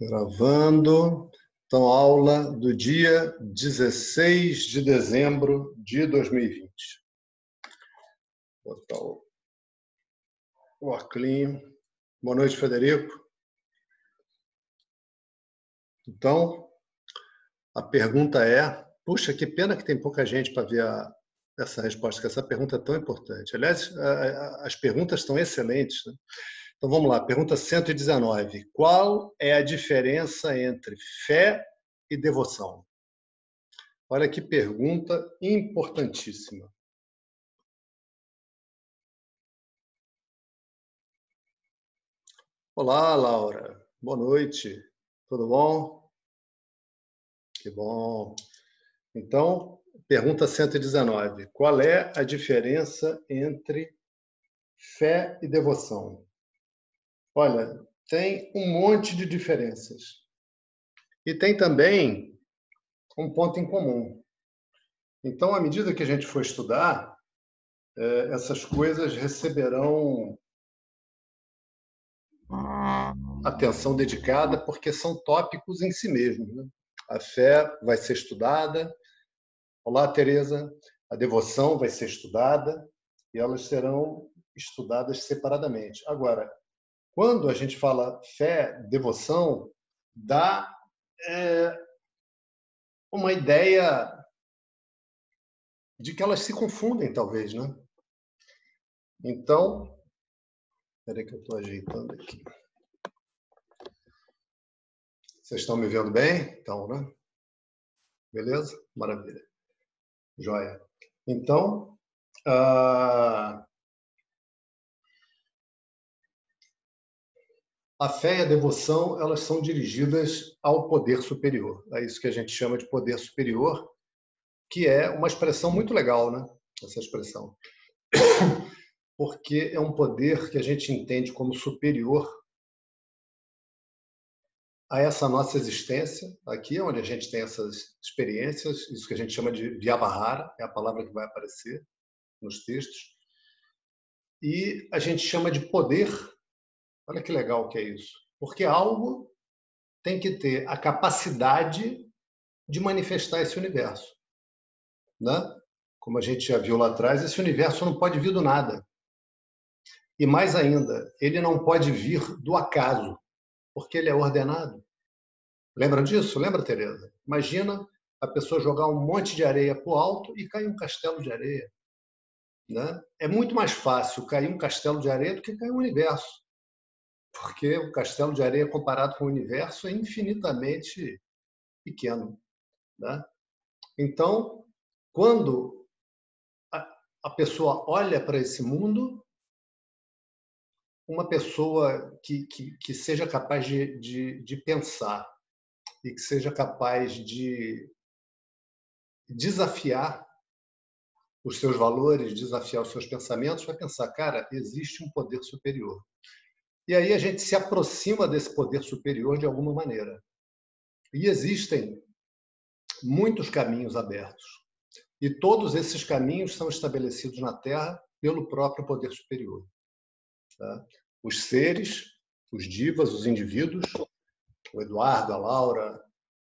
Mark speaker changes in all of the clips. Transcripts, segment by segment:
Speaker 1: Gravando. Então, aula do dia 16 de dezembro de 2020. Vou botar o, o Boa noite, Federico. Então, a pergunta é: puxa, que pena que tem pouca gente para ver a, essa resposta, que essa pergunta é tão importante. Aliás, as perguntas estão excelentes. Né? Então vamos lá, pergunta 119. Qual é a diferença entre fé e devoção? Olha que pergunta importantíssima. Olá, Laura. Boa noite. Tudo bom? Que bom. Então, pergunta 119. Qual é a diferença entre fé e devoção? Olha, tem um monte de diferenças. E tem também um ponto em comum. Então, à medida que a gente for estudar, é, essas coisas receberão atenção dedicada, porque são tópicos em si mesmos. Né? A fé vai ser estudada. Olá, Tereza. A devoção vai ser estudada e elas serão estudadas separadamente. Agora, quando a gente fala fé, devoção, dá é, uma ideia de que elas se confundem, talvez, né? Então, espera que eu estou ajeitando aqui. Vocês estão me vendo bem? Então, né? Beleza? Maravilha. Joia. Então, uh, a fé e a devoção elas são dirigidas ao poder superior. É isso que a gente chama de poder superior, que é uma expressão muito legal, né? Essa expressão. Porque é um poder que a gente entende como superior a essa nossa existência, aqui é onde a gente tem essas experiências, isso que a gente chama de Vyavahara, é a palavra que vai aparecer nos textos, e a gente chama de poder Olha que legal que é isso. Porque algo tem que ter a capacidade de manifestar esse universo. Né? Como a gente já viu lá atrás, esse universo não pode vir do nada. E mais ainda, ele não pode vir do acaso, porque ele é ordenado. Lembra disso? Lembra, Tereza? Imagina a pessoa jogar um monte de areia para o alto e cair um castelo de areia. Né? É muito mais fácil cair um castelo de areia do que cair um universo porque o castelo de areia comparado com o universo é infinitamente pequeno. Né? Então, quando a pessoa olha para esse mundo, uma pessoa que, que, que seja capaz de, de, de pensar e que seja capaz de desafiar os seus valores, desafiar os seus pensamentos, vai pensar, cara, existe um poder superior. E aí a gente se aproxima desse poder superior de alguma maneira. E existem muitos caminhos abertos. E todos esses caminhos são estabelecidos na Terra pelo próprio poder superior. Tá? Os seres, os divas, os indivíduos, o Eduardo, a Laura,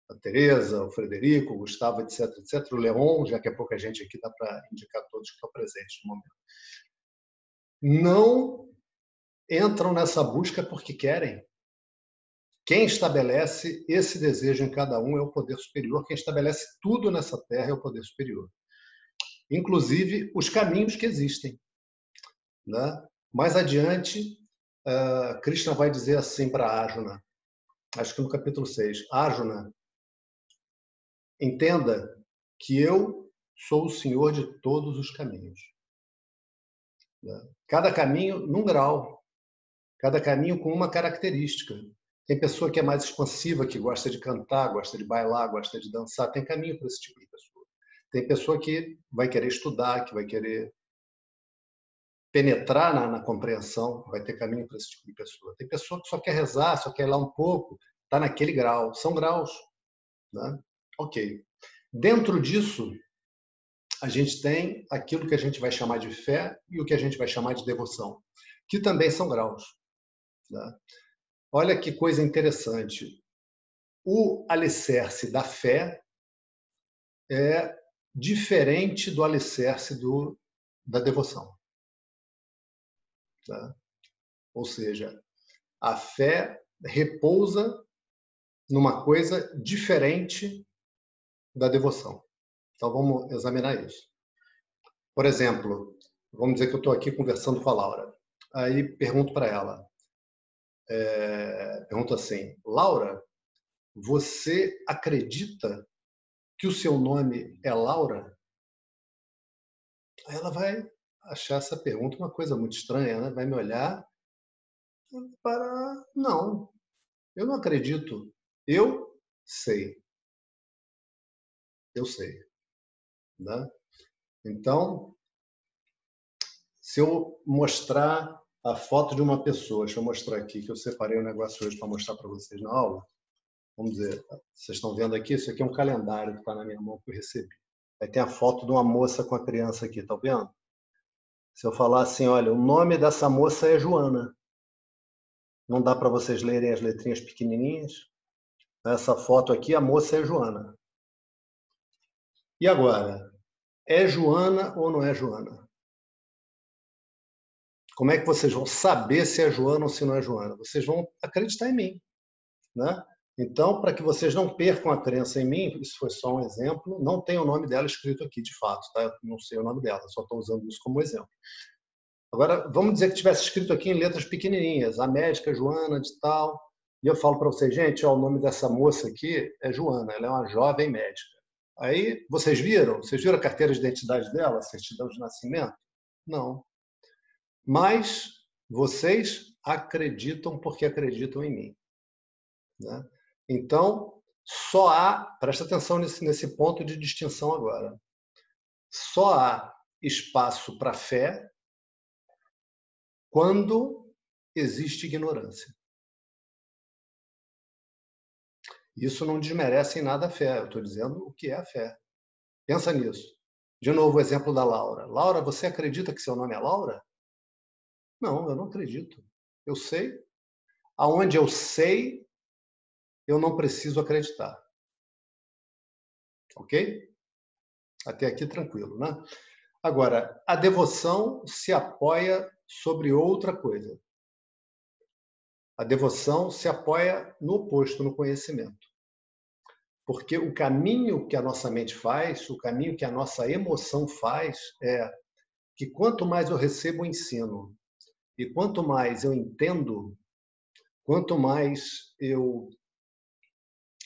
Speaker 1: a Tereza, o Frederico, o Gustavo, etc, etc, o Leon, já que é pouca gente aqui, dá para indicar todos que estão presentes no momento. Não entram nessa busca porque querem. Quem estabelece esse desejo em cada um é o poder superior. Quem estabelece tudo nessa terra é o poder superior. Inclusive os caminhos que existem. Né? Mais adiante, uh, Krishna vai dizer assim para Arjuna, acho que no capítulo 6, Arjuna, entenda que eu sou o senhor de todos os caminhos. Né? Cada caminho num grau, cada caminho com uma característica. Tem pessoa que é mais expansiva, que gosta de cantar, gosta de bailar, gosta de dançar. Tem caminho para esse tipo de pessoa. Tem pessoa que vai querer estudar, que vai querer penetrar na, na compreensão, vai ter caminho para esse tipo de pessoa. Tem pessoa que só quer rezar, só quer ir lá um pouco, está naquele grau. São graus. Né? Ok. Dentro disso, a gente tem aquilo que a gente vai chamar de fé e o que a gente vai chamar de devoção, que também são graus. Né? Olha que coisa interessante. o alicerce da fé é diferente do alicerce do, da devoção. Tá? Ou seja, a fé repousa numa coisa diferente da devoção. Então vamos examinar isso. Por exemplo, vamos dizer que eu estou aqui conversando com a Laura. Aí pergunto para ela, é, pergunto assim, Laura, você acredita que o seu nome é Laura? Aí ela vai achar essa pergunta uma coisa muito estranha, né? vai me olhar para. Não, eu não acredito. Eu sei. Eu sei. Né? Então, se eu mostrar a foto de uma pessoa, deixa eu mostrar aqui, que eu separei o um negócio hoje para mostrar para vocês na aula. Vamos dizer, vocês estão vendo aqui, isso aqui é um calendário que está na minha mão que eu recebi. Aí tem a foto de uma moça com a criança aqui, tá vendo? Se eu falar assim, olha, o nome dessa moça é Joana. Não dá para vocês lerem as letrinhas pequenininhas? Essa foto aqui, a moça é Joana. E agora? É Joana ou não é Joana? Como é que vocês vão saber se é Joana ou se não é Joana? Vocês vão acreditar em mim. Né? Então, para que vocês não percam a crença em mim, isso foi só um exemplo, não tem o nome dela escrito aqui, de fato, tá? Eu não sei o nome dela, só estou usando isso como exemplo. Agora, vamos dizer que tivesse escrito aqui em letras pequenininhas, a médica Joana de tal, e eu falo para vocês, gente, ó, o nome dessa moça aqui é Joana, ela é uma jovem médica. Aí, vocês viram? Vocês viram a carteira de identidade dela, a certidão de nascimento? Não. Mas vocês acreditam porque acreditam em mim. Né? Então, só há, presta atenção nesse, nesse ponto de distinção agora, só há espaço para fé quando existe ignorância. Isso não desmerece em nada a fé, eu estou dizendo o que é a fé. Pensa nisso. De novo, o exemplo da Laura. Laura, você acredita que seu nome é Laura? Não, eu não acredito. Eu sei. Aonde eu sei, eu não preciso acreditar. Ok? Até aqui tranquilo, né? Agora, a devoção se apoia sobre outra coisa. A devoção se apoia no oposto, no conhecimento. Porque o caminho que a nossa mente faz, o caminho que a nossa emoção faz, é que quanto mais eu recebo o ensino e quanto mais eu entendo, quanto mais eu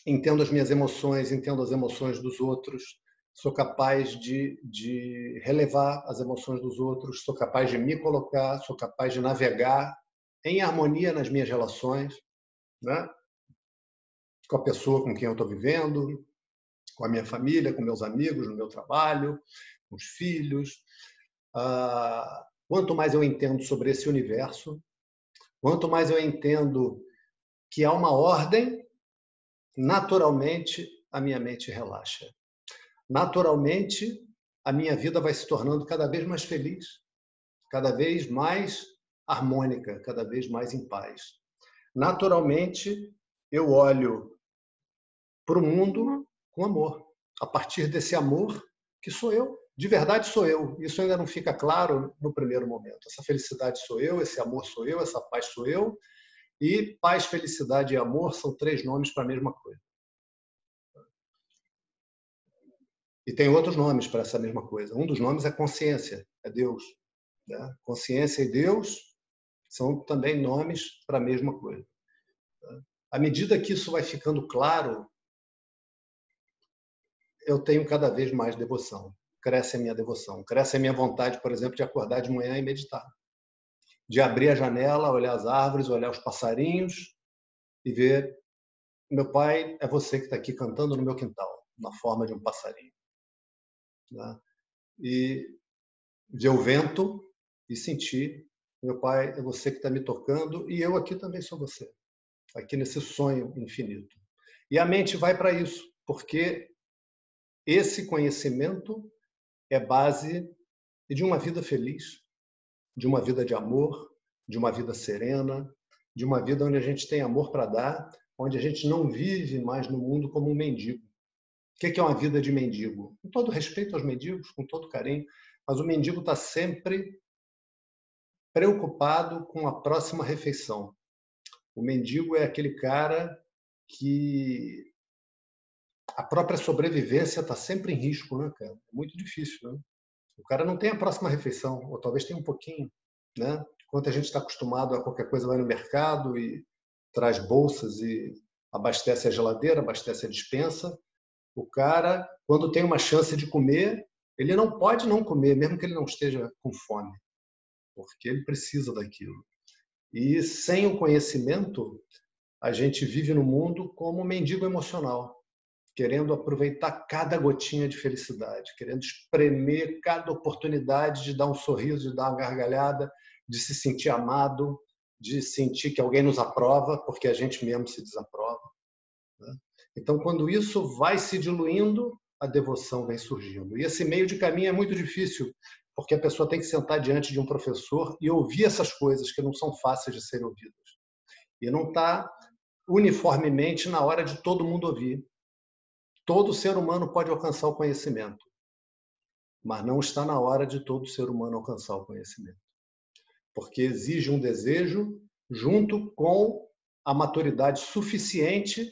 Speaker 1: entendo as minhas emoções, entendo as emoções dos outros, sou capaz de, de relevar as emoções dos outros, sou capaz de me colocar, sou capaz de navegar em harmonia nas minhas relações, né? com a pessoa com quem eu estou vivendo, com a minha família, com meus amigos, no meu trabalho, com os filhos. Ah, quanto mais eu entendo sobre esse universo, quanto mais eu entendo que há uma ordem naturalmente a minha mente relaxa. Naturalmente, a minha vida vai se tornando cada vez mais feliz, cada vez mais harmônica, cada vez mais em paz. Naturalmente, eu olho para o mundo com amor. A partir desse amor que sou eu, de verdade sou eu. Isso ainda não fica claro no primeiro momento. Essa felicidade sou eu, esse amor sou eu, essa paz sou eu, e paz, felicidade e amor são três nomes para a mesma coisa. E tem outros nomes para essa mesma coisa. Um dos nomes é consciência, é Deus. Né? Consciência e Deus são também nomes para a mesma coisa. À medida que isso vai ficando claro, eu tenho cada vez mais devoção. Cresce a minha devoção. Cresce a minha vontade, por exemplo, de acordar de manhã e meditar de abrir a janela, olhar as árvores, olhar os passarinhos e ver meu pai é você que está aqui cantando no meu quintal, na forma de um passarinho. Né? E ver o vento e sentir meu pai é você que está me tocando e eu aqui também sou você, aqui nesse sonho infinito. E a mente vai para isso, porque esse conhecimento é base de uma vida feliz, de uma vida de amor, de uma vida serena, de uma vida onde a gente tem amor para dar, onde a gente não vive mais no mundo como um mendigo. O que é uma vida de mendigo? Com todo respeito aos mendigos, com todo carinho, mas o mendigo está sempre preocupado com a próxima refeição. O mendigo é aquele cara que a própria sobrevivência está sempre em risco, né, cara? É muito difícil, né? O cara não tem a próxima refeição, ou talvez tenha um pouquinho, né? Enquanto a gente está acostumado a qualquer coisa vai no mercado e traz bolsas e abastece a geladeira, abastece a dispensa, o cara, quando tem uma chance de comer, ele não pode não comer, mesmo que ele não esteja com fome, porque ele precisa daquilo. E sem o conhecimento, a gente vive no mundo como um mendigo emocional, querendo aproveitar cada gotinha de felicidade, querendo espremer cada oportunidade de dar um sorriso, de dar uma gargalhada, de se sentir amado, de sentir que alguém nos aprova, porque a gente mesmo se desaprova. Né? Então, quando isso vai se diluindo, a devoção vem surgindo. E esse meio de caminho é muito difícil, porque a pessoa tem que sentar diante de um professor e ouvir essas coisas que não são fáceis de serem ouvidas. E não está uniformemente na hora de todo mundo ouvir. Todo ser humano pode alcançar o conhecimento, mas não está na hora de todo ser humano alcançar o conhecimento. Porque exige um desejo junto com a maturidade suficiente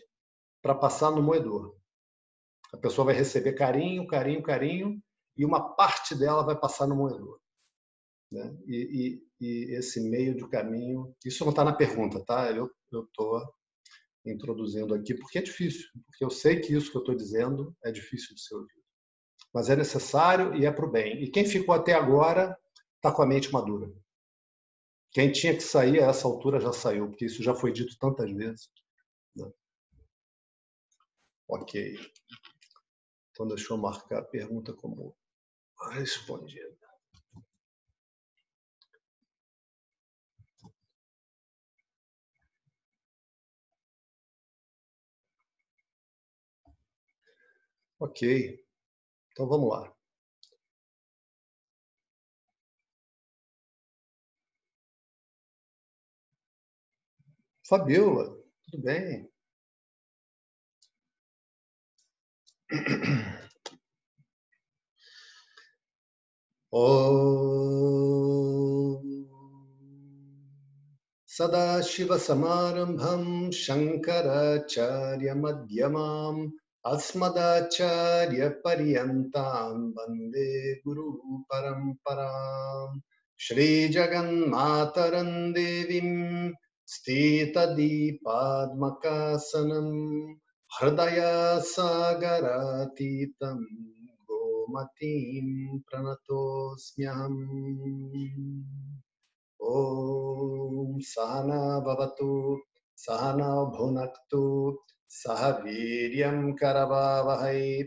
Speaker 1: para passar no moedor. A pessoa vai receber carinho, carinho, carinho, e uma parte dela vai passar no moedor. Né? E, e, e, esse meio de caminho, isso não está na pergunta, tá? Eu estou introduzindo aqui porque é difícil, porque eu sei que isso que eu estou dizendo é difícil de ser ouvido. Mas é necessário e é para o bem. E quem ficou até agora está com a mente madura. Quem tinha que sair a essa altura já saiu, porque isso já foi dito tantas vezes. Né? Ok. Então, deixa eu marcar a pergunta como respondida. Ok. Então, vamos lá. Fabiola, tudo bem? सदाशिवसमारम्भं शङ्कराचार्यमध्यमाम् अस्मदाचार्यपर्यन्तां वंदे गुरुपरम्पराम् श्रीजगन्मातरं देवीं स्थितदीपात्मकासनम् हृदयसागरातीतं गोमतीं प्रणतोऽस्म्यहम्। ॐ सहना भवतु सहना भुनक्तु सह वीर्यं करवावहै।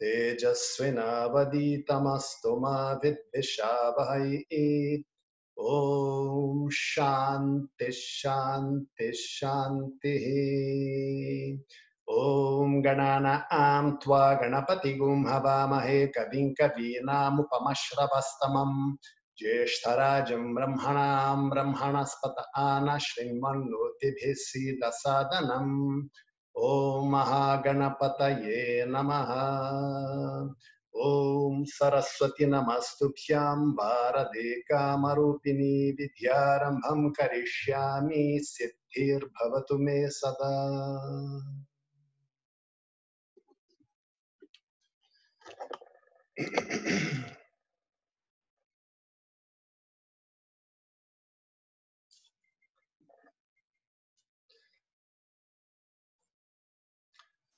Speaker 1: तेजस्विनावदीतमस्तु मा विद्विषावहै। ॐ शान्ति शान्ति, शान्तिः। ॐ गणानां त्वा गणपतिगुं हवामहे। कविं कवीनामुपमश्रवस्तमम् ज्येष्ठराजं ब्रह्मणां ब्रह्मणस्पत आन श्रीमन्नोतिभिः सीदसादनम्। ॐ महागणपतये नमः। ॐ सरस्वती नमस्तुभ्यां भारते कामरूपिणी विद्यारम्भं करिष्यामि सिद्धिर्भवतु मे सदा।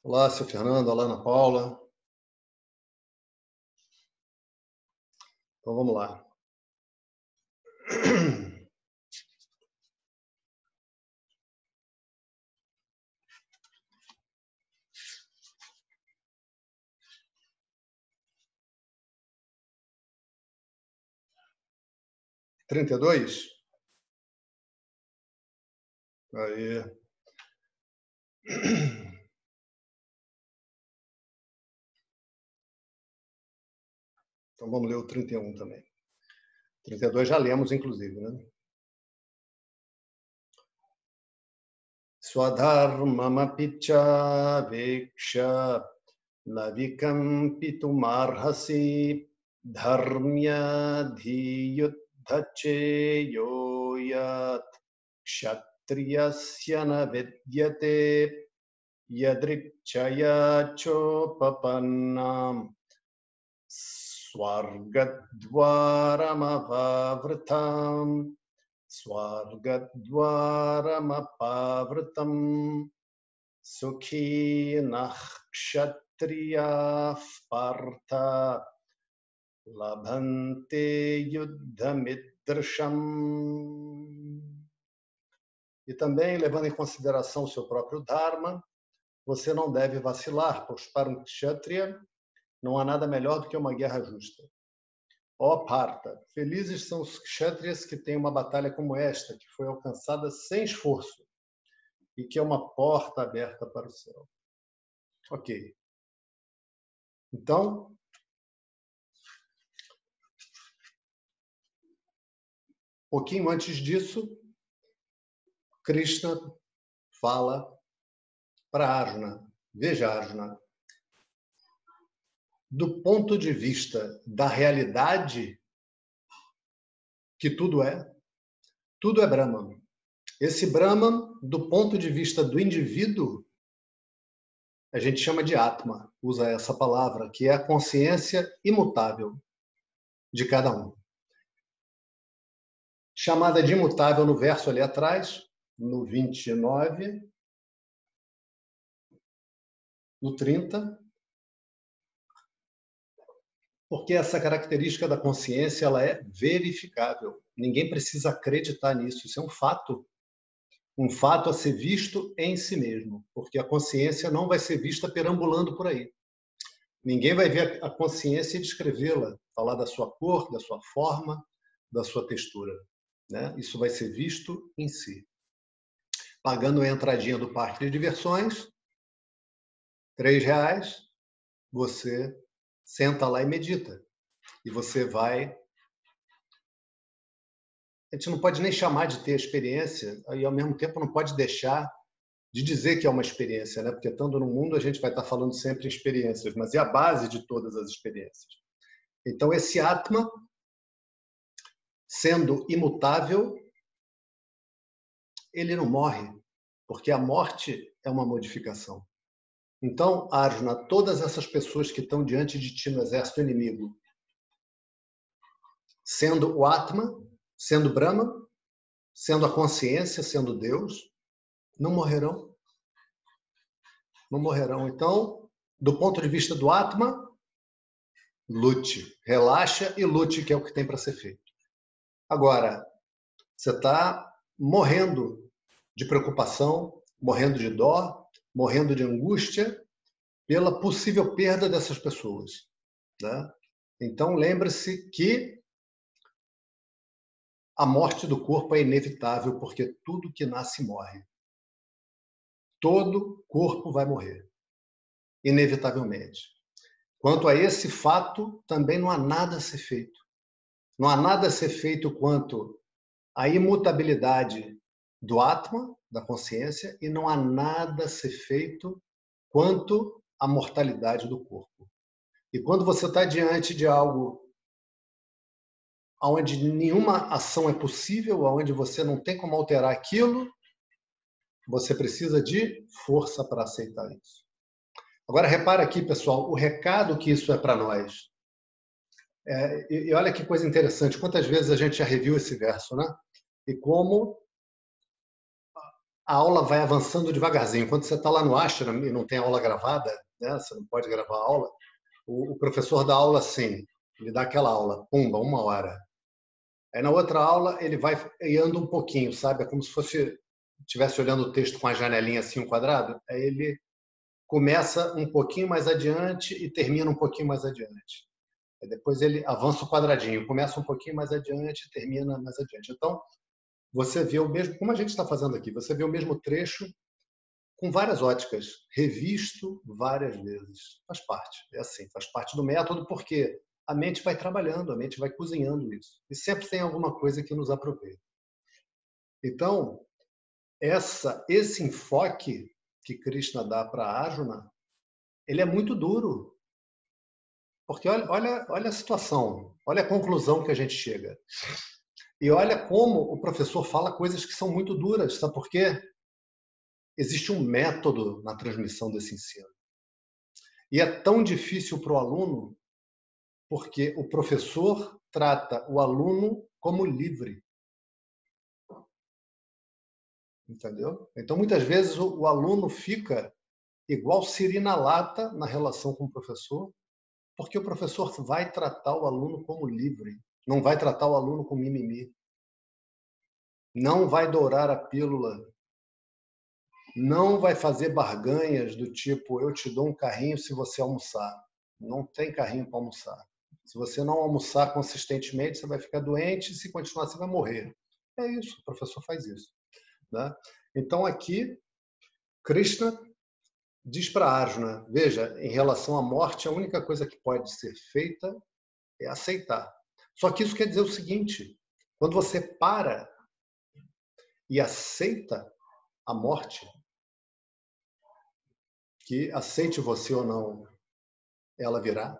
Speaker 1: Olá, seu Fernando, olá, Ana Paula. Então vamos lá. Trinta e dois? Aí. Então vamos ler o 31 também. 32 já lemos, inclusive, né? स्वधर्ममपि न विकम्पितुमर्हसि धर्म्यधियुद्धचेयो यत् क्षत्रियस्य न विद्यते यदृच्छया चोपपन्नाम् स्वर्गद्वारमपावृताम् स्वर्गद्वारमपावृतम् सुखी नः क्षत्रियाः पार्थ लभन्ते युद्धमिदृशम् E também, levando em consideração o seu próprio Dharma, você não deve vacilar, pois para um Kshatriya não há nada melhor do que uma guerra justa. Ó Parta, felizes são os Kshatriyas que têm uma batalha como esta, que foi alcançada sem esforço e que é uma porta aberta para o céu. Ok. Então, pouquinho antes disso, Krishna fala para Arjuna. Veja, Arjuna, do ponto de vista da realidade que tudo é, tudo é Brahman. Esse Brahman, do ponto de vista do indivíduo, a gente chama de Atma, usa essa palavra, que é a consciência imutável de cada um. Chamada de imutável no verso ali atrás, no 29, no 30, porque essa característica da consciência ela é verificável. Ninguém precisa acreditar nisso, isso é um fato. Um fato a ser visto em si mesmo, porque a consciência não vai ser vista perambulando por aí. Ninguém vai ver a consciência e descrevê-la, falar da sua cor, da sua forma, da sua textura. Né? Isso vai ser visto em si. Pagando a entradinha do parque de diversões, três reais, você senta lá e medita. E você vai. A gente não pode nem chamar de ter experiência, e ao mesmo tempo não pode deixar de dizer que é uma experiência, né? Porque estando no mundo a gente vai estar falando sempre em experiências, mas é a base de todas as experiências. Então esse Atma, sendo imutável, ele não morre, porque a morte é uma modificação. Então, Arjuna, todas essas pessoas que estão diante de ti no exército inimigo, sendo o Atma, sendo Brahma, sendo a consciência, sendo Deus, não morrerão. Não morrerão. Então, do ponto de vista do Atma, lute, relaxa e lute, que é o que tem para ser feito. Agora, você está morrendo de preocupação, morrendo de dó, morrendo de angústia pela possível perda dessas pessoas. Né? Então, lembre-se que a morte do corpo é inevitável, porque tudo que nasce morre. Todo corpo vai morrer, inevitavelmente. Quanto a esse fato, também não há nada a ser feito. Não há nada a ser feito quanto à imutabilidade do Atma, da consciência, e não há nada a ser feito quanto à mortalidade do corpo. E quando você está diante de algo onde nenhuma ação é possível, onde você não tem como alterar aquilo, você precisa de força para aceitar isso. Agora, repara aqui, pessoal, o recado que isso é para nós. É, e, e olha que coisa interessante, quantas vezes a gente já reviu esse verso, né? E como a aula vai avançando devagarzinho. Quando você está lá no ashram e não tem aula gravada, né, você não pode gravar a aula, o, o professor dá aula assim, ele dá aquela aula, pumba, uma hora. Aí na outra aula ele vai anda um pouquinho, sabe? É como se fosse estivesse olhando o texto com a janelinha assim, um quadrado. Aí ele começa um pouquinho mais adiante e termina um pouquinho mais adiante. Aí depois ele avança o quadradinho, começa um pouquinho mais adiante e termina mais adiante. Então, você vê o mesmo, como a gente está fazendo aqui, você vê o mesmo trecho com várias óticas, revisto várias vezes. Faz parte, é assim, faz parte do método, porque a mente vai trabalhando, a mente vai cozinhando isso. E sempre tem alguma coisa que nos aproveita. Então, essa esse enfoque que Krishna dá para Arjuna, ele é muito duro. Porque olha, olha, olha a situação, olha a conclusão que a gente chega. E olha como o professor fala coisas que são muito duras, sabe por quê? Existe um método na transmissão desse ensino. E é tão difícil para o aluno porque o professor trata o aluno como livre. Entendeu? Então, muitas vezes, o, o aluno fica igual siri na lata na relação com o professor, porque o professor vai tratar o aluno como livre, não vai tratar o aluno com mimimi. Não vai dourar a pílula. Não vai fazer barganhas do tipo eu te dou um carrinho se você almoçar. Não tem carrinho para almoçar. Se você não almoçar consistentemente, você vai ficar doente e se continuar, você vai morrer. É isso, o professor faz isso. Né? Então, aqui, Krishna diz para Arjuna: veja, em relação à morte, a única coisa que pode ser feita é aceitar. Só que isso quer dizer o seguinte: quando você para e aceita a morte, que aceite você ou não, ela virá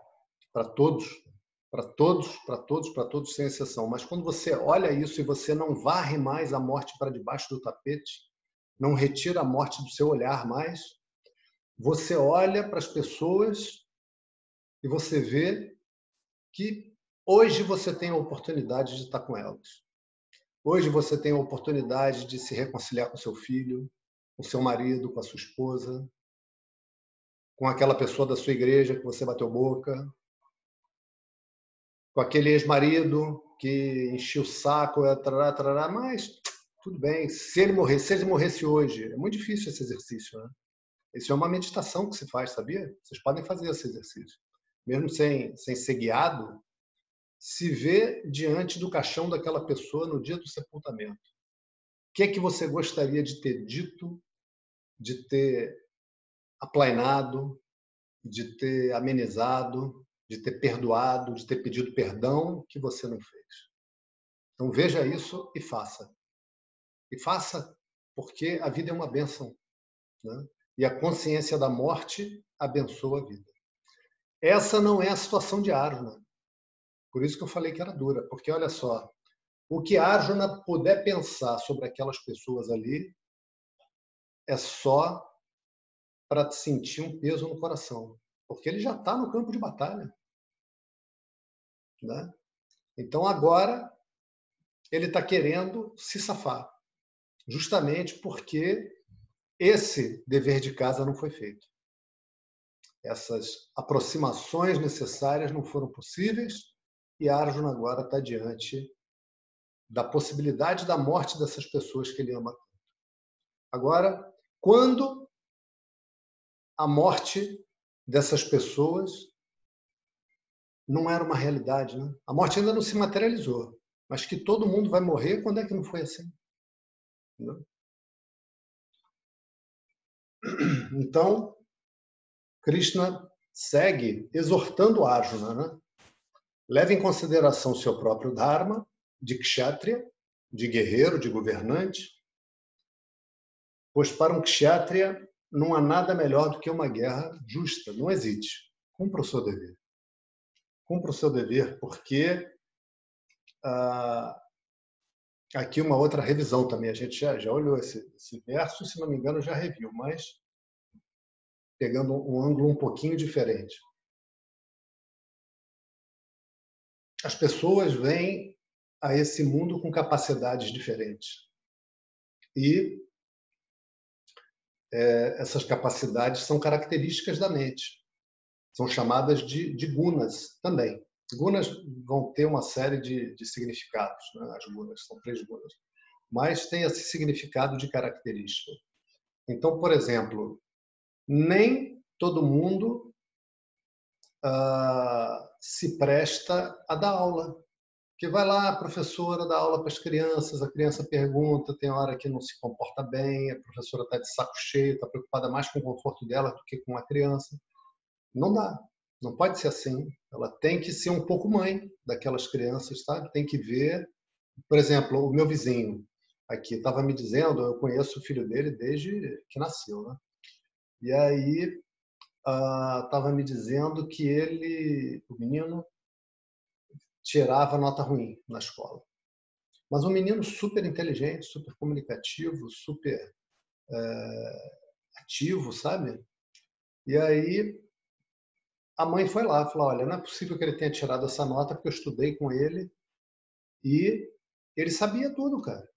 Speaker 1: para todos, para todos, para todos, para todos, sem exceção. Mas quando você olha isso e você não varre mais a morte para debaixo do tapete, não retira a morte do seu olhar mais, você olha para as pessoas e você vê que hoje você tem a oportunidade de estar com elas. Hoje você tem a oportunidade de se reconciliar com seu filho, com seu marido, com a sua esposa, com aquela pessoa da sua igreja que você bateu boca, com aquele ex-marido que encheu o saco, tarará, tarará, mas tudo bem, se ele morresse, se ele morresse hoje, é muito difícil esse exercício, né? Isso é uma meditação que se faz, sabia? Vocês podem fazer esse exercício. Mesmo sem, sem ser guiado, se vê diante do caixão daquela pessoa no dia do sepultamento. O que é que você gostaria de ter dito, de ter aplainado, de ter amenizado, de ter perdoado, de ter pedido perdão que você não fez. Então veja isso e faça. E faça, porque a vida é uma bênção. Né? E a consciência da morte abençoa a vida. Essa não é a situação de Arjuna. Por isso que eu falei que era dura, porque olha só, o que Arjuna puder pensar sobre aquelas pessoas ali é só para sentir um peso no coração, porque ele já está no campo de batalha. Né? Então agora ele está querendo se safar, justamente porque esse dever de casa não foi feito. Essas aproximações necessárias não foram possíveis e Arjuna agora está diante da possibilidade da morte dessas pessoas que ele ama. Agora, quando a morte dessas pessoas não era uma realidade. Né? A morte ainda não se materializou, mas que todo mundo vai morrer, quando é que não foi assim? Então, Krishna segue exortando Arjuna, né? Leve em consideração seu próprio Dharma, de kshatriya, de guerreiro, de governante, pois para um kshatriya não há nada melhor do que uma guerra justa. Não existe. Cumpra o seu dever. Cumpra o seu dever, porque ah, aqui uma outra revisão também. A gente já, já olhou esse, esse verso, se não me engano, já reviu, mas pegando um ângulo um pouquinho diferente. As pessoas vêm a esse mundo com capacidades diferentes. E é, essas capacidades são características da mente. São chamadas de, de gunas também. Gunas vão ter uma série de, de significados, né? as gunas, são três gunas. Mas tem esse significado de característica. Então, por exemplo, nem todo mundo ah, se presta a dar aula. Que vai lá, a professora dá aula para as crianças, a criança pergunta, tem hora que não se comporta bem, a professora está de saco cheio, está preocupada mais com o conforto dela do que com a criança. Não dá, não pode ser assim. Ela tem que ser um pouco mãe daquelas crianças, sabe? Tem que ver, por exemplo, o meu vizinho. aqui estava me dizendo, eu conheço o filho dele desde que nasceu, né? E aí estava uh, me dizendo que ele, o menino, tirava nota ruim na escola. Mas um menino super inteligente, super comunicativo, super é, ativo, sabe? E aí a mãe foi lá, falou: olha, não é possível que ele tenha tirado essa nota porque eu estudei com ele e ele sabia tudo, cara.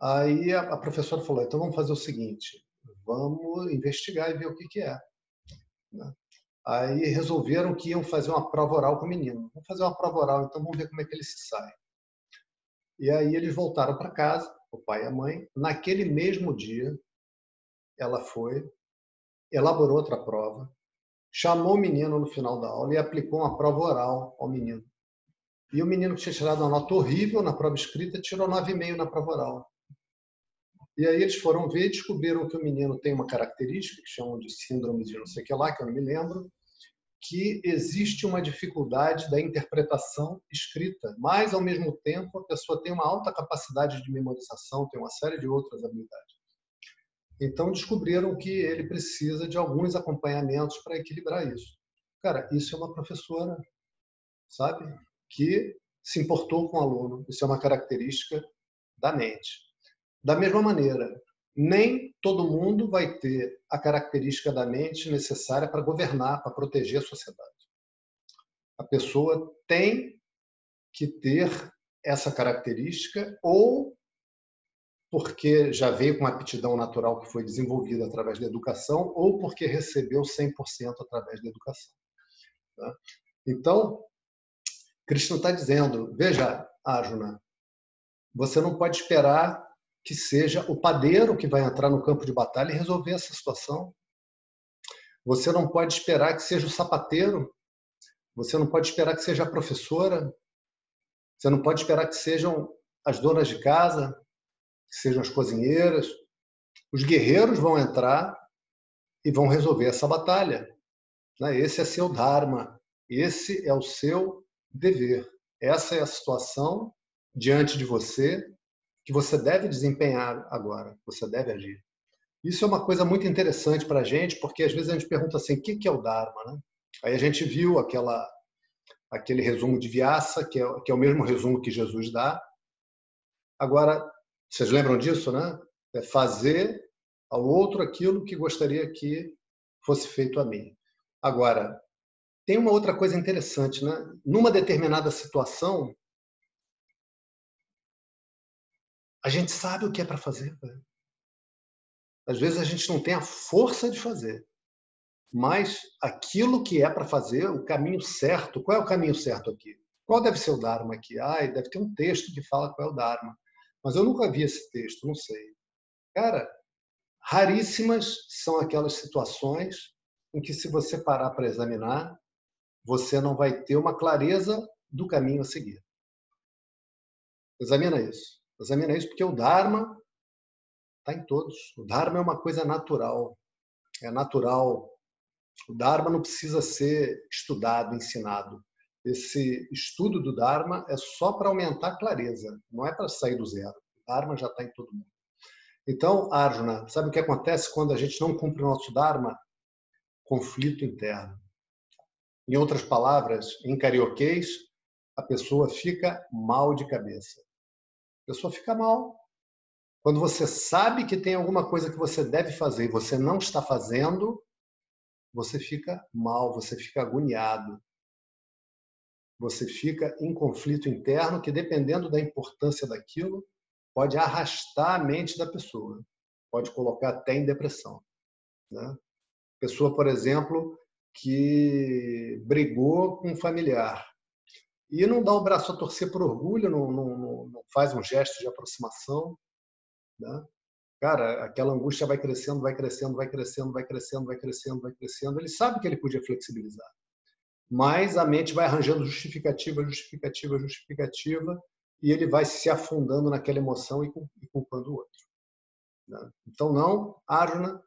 Speaker 1: Aí a, professora falou: então vamos fazer o seguinte, vamos investigar e ver o que, que é. Né? Aí resolveram que iam fazer uma prova oral com o menino. Vamos fazer uma prova oral, então vamos ver como é que ele se sai. E aí eles voltaram para casa, o pai e a mãe. Naquele mesmo dia, ela foi, elaborou outra prova, chamou o menino no final da aula e aplicou uma prova oral ao menino. E o menino que tinha tirado uma nota horrível na prova escrita tirou 9,5 na prova oral. E aí eles foram ver e descobriram que o menino tem uma característica que chamam de síndrome de não sei o que lá, que eu não me lembro, que existe uma dificuldade da interpretação escrita, mas ao mesmo tempo a pessoa tem uma alta capacidade de memorização, tem uma série de outras habilidades. Então descobriram que ele precisa de alguns acompanhamentos para equilibrar isso. Cara, isso é uma professora, sabe? Que se importou com o aluno. Isso é uma característica da mente. Da mesma maneira, nem todo mundo vai ter a característica da mente necessária para governar, para proteger a sociedade. A pessoa tem que ter essa característica ou porque já veio com uma aptidão natural que foi desenvolvida através da educação ou porque recebeu 100% através da educação. Tá? Então, Krishna está dizendo, veja, Arjuna, você não pode esperar que seja o padeiro que vai entrar no campo de batalha e resolver essa situação. Você não pode esperar que seja o sapateiro. Você não pode esperar que seja a professora. Você não pode esperar que sejam as donas de casa, que sejam as cozinheiras. Os guerreiros vão entrar e vão resolver essa batalha. Né? Esse é seu dharma. Esse é o seu dever. Essa é a situação diante de você que você deve desempenhar agora, você deve agir. Isso é uma coisa muito interessante para a gente, porque às vezes a gente pergunta assim, o que é o Dharma? Né? Aí a gente viu aquela, aquele resumo de Vyasa, que é, que é o mesmo resumo que Jesus dá. Agora, vocês lembram disso, né? É fazer ao outro aquilo que gostaria que fosse feito a mim. Agora, tem uma outra coisa interessante, né? Numa determinada situação, A gente sabe o que é para fazer. Às vezes a gente não tem a força de fazer, mas aquilo que é para fazer, o caminho certo, qual é o caminho certo aqui? Qual deve ser o Dharma aqui? Ah, deve ter um texto que fala qual é o Dharma. Mas eu nunca vi esse texto, não sei. Cara, raríssimas são aquelas situações em que, se você parar para examinar, você não vai ter uma clareza do caminho a seguir. Examina isso. Examina isso porque o Dharma está em todos. O Dharma é uma coisa natural. É natural. O Dharma não precisa ser estudado, ensinado. Esse estudo do Dharma é só para aumentar a clareza, não é para sair do zero. O Dharma já está em todo mundo. Então, Arjuna, sabe o que acontece quando a gente não cumpre o nosso Dharma? Conflito interno. Em outras palavras, em carioquês, a pessoa fica mal de cabeça a pessoa fica mal. Quando você sabe que tem alguma coisa que você deve fazer e você não está fazendo, você fica mal, você fica agoniado. Você fica em conflito interno que, dependendo da importância daquilo, pode arrastar a mente da pessoa, pode colocar até em depressão. Né? Pessoa, por exemplo, que brigou com um familiar e não dá o braço a torcer por orgulho, não, não, não faz um gesto de aproximação. Né? Cara, aquela angústia vai crescendo, vai crescendo, vai crescendo, vai crescendo, vai crescendo, vai crescendo. Ele sabe que ele podia flexibilizar. Mas a mente vai arranjando justificativa, justificativa, justificativa, e ele vai se afundando naquela emoção e culpando o outro. Né? Então, não, Arjuna,